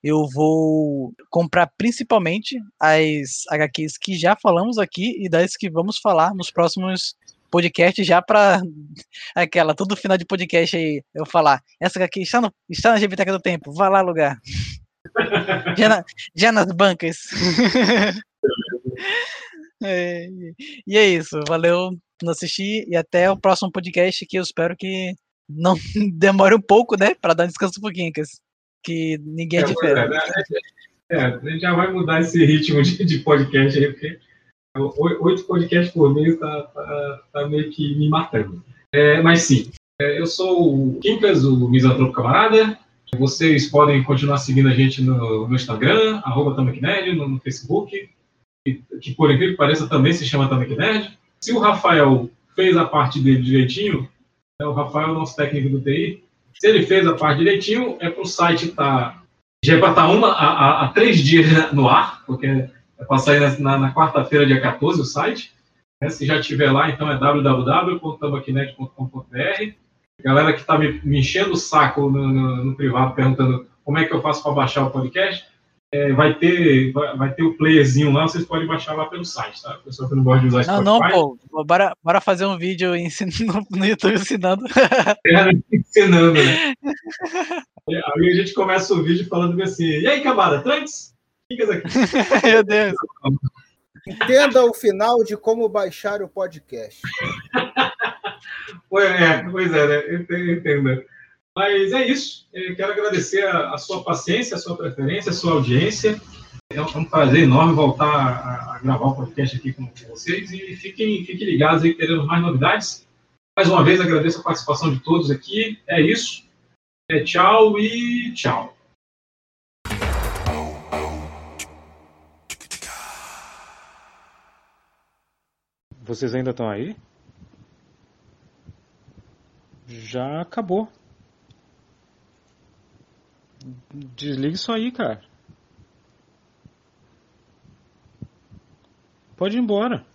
eu vou comprar principalmente as HQs que já falamos aqui e das que vamos falar nos próximos podcasts, já para aquela, todo final de podcast aí eu falar, essa HQ está, no, está na Gibiteca do Tempo, vá lá alugar. já, na, já nas bancas. é, e é isso, valeu por assistir e até o próximo podcast que eu espero que não demore um pouco, né? Para dar um descanso um pouquinho, que ninguém é, é diferente. É, né? é, a gente já vai mudar esse ritmo de, de podcast aí, porque oito podcasts por mês tá, tá, tá, meio que me matando. É, mas sim, é, eu sou o Quincas, o Misantropo Camarada. Vocês podem continuar seguindo a gente no, no Instagram, arroba no, no Facebook, que, que, por incrível que pareça também se chama Tamek Nerd. Se o Rafael fez a parte dele direitinho, é o Rafael, nosso técnico do TI. Se ele fez a parte direitinho, é para o site. Tá, já é para estar tá uma, a, a, três dias no ar, porque é para sair na, na, na quarta-feira, dia 14, o site. É, se já estiver lá, então é www.tambaquinet.com.br. Galera que está me, me, enchendo o saco no, no, no privado perguntando como é que eu faço para baixar o podcast, é, vai, ter, vai, vai, ter o playerzinho lá, vocês podem baixar lá pelo site, tá? Pessoal que não gosta de usar Spotify. Não, não, pô, bora, bora fazer um vídeo ensinando, no YouTube ensinando. É, ensinando, né? Aí a gente começa o vídeo falando assim, e aí, camada, trunks? Ficas aqui. Meu Deus. Entenda o final de como baixar o podcast. pois é, pois é, né? Entenda. Mas é isso. Eu quero agradecer a, a, sua paciência, a sua preferência, a sua audiência. É um, prazer enorme voltar a, a gravar o podcast aqui com, vocês e fiquem, fiquem ligados aí, teremos mais novidades. Mais uma vez, agradeço a participação de todos aqui. É isso. É, tchau e tchau. Vocês ainda estão aí? Já acabou. Desliga isso aí, cara. Pode ir embora.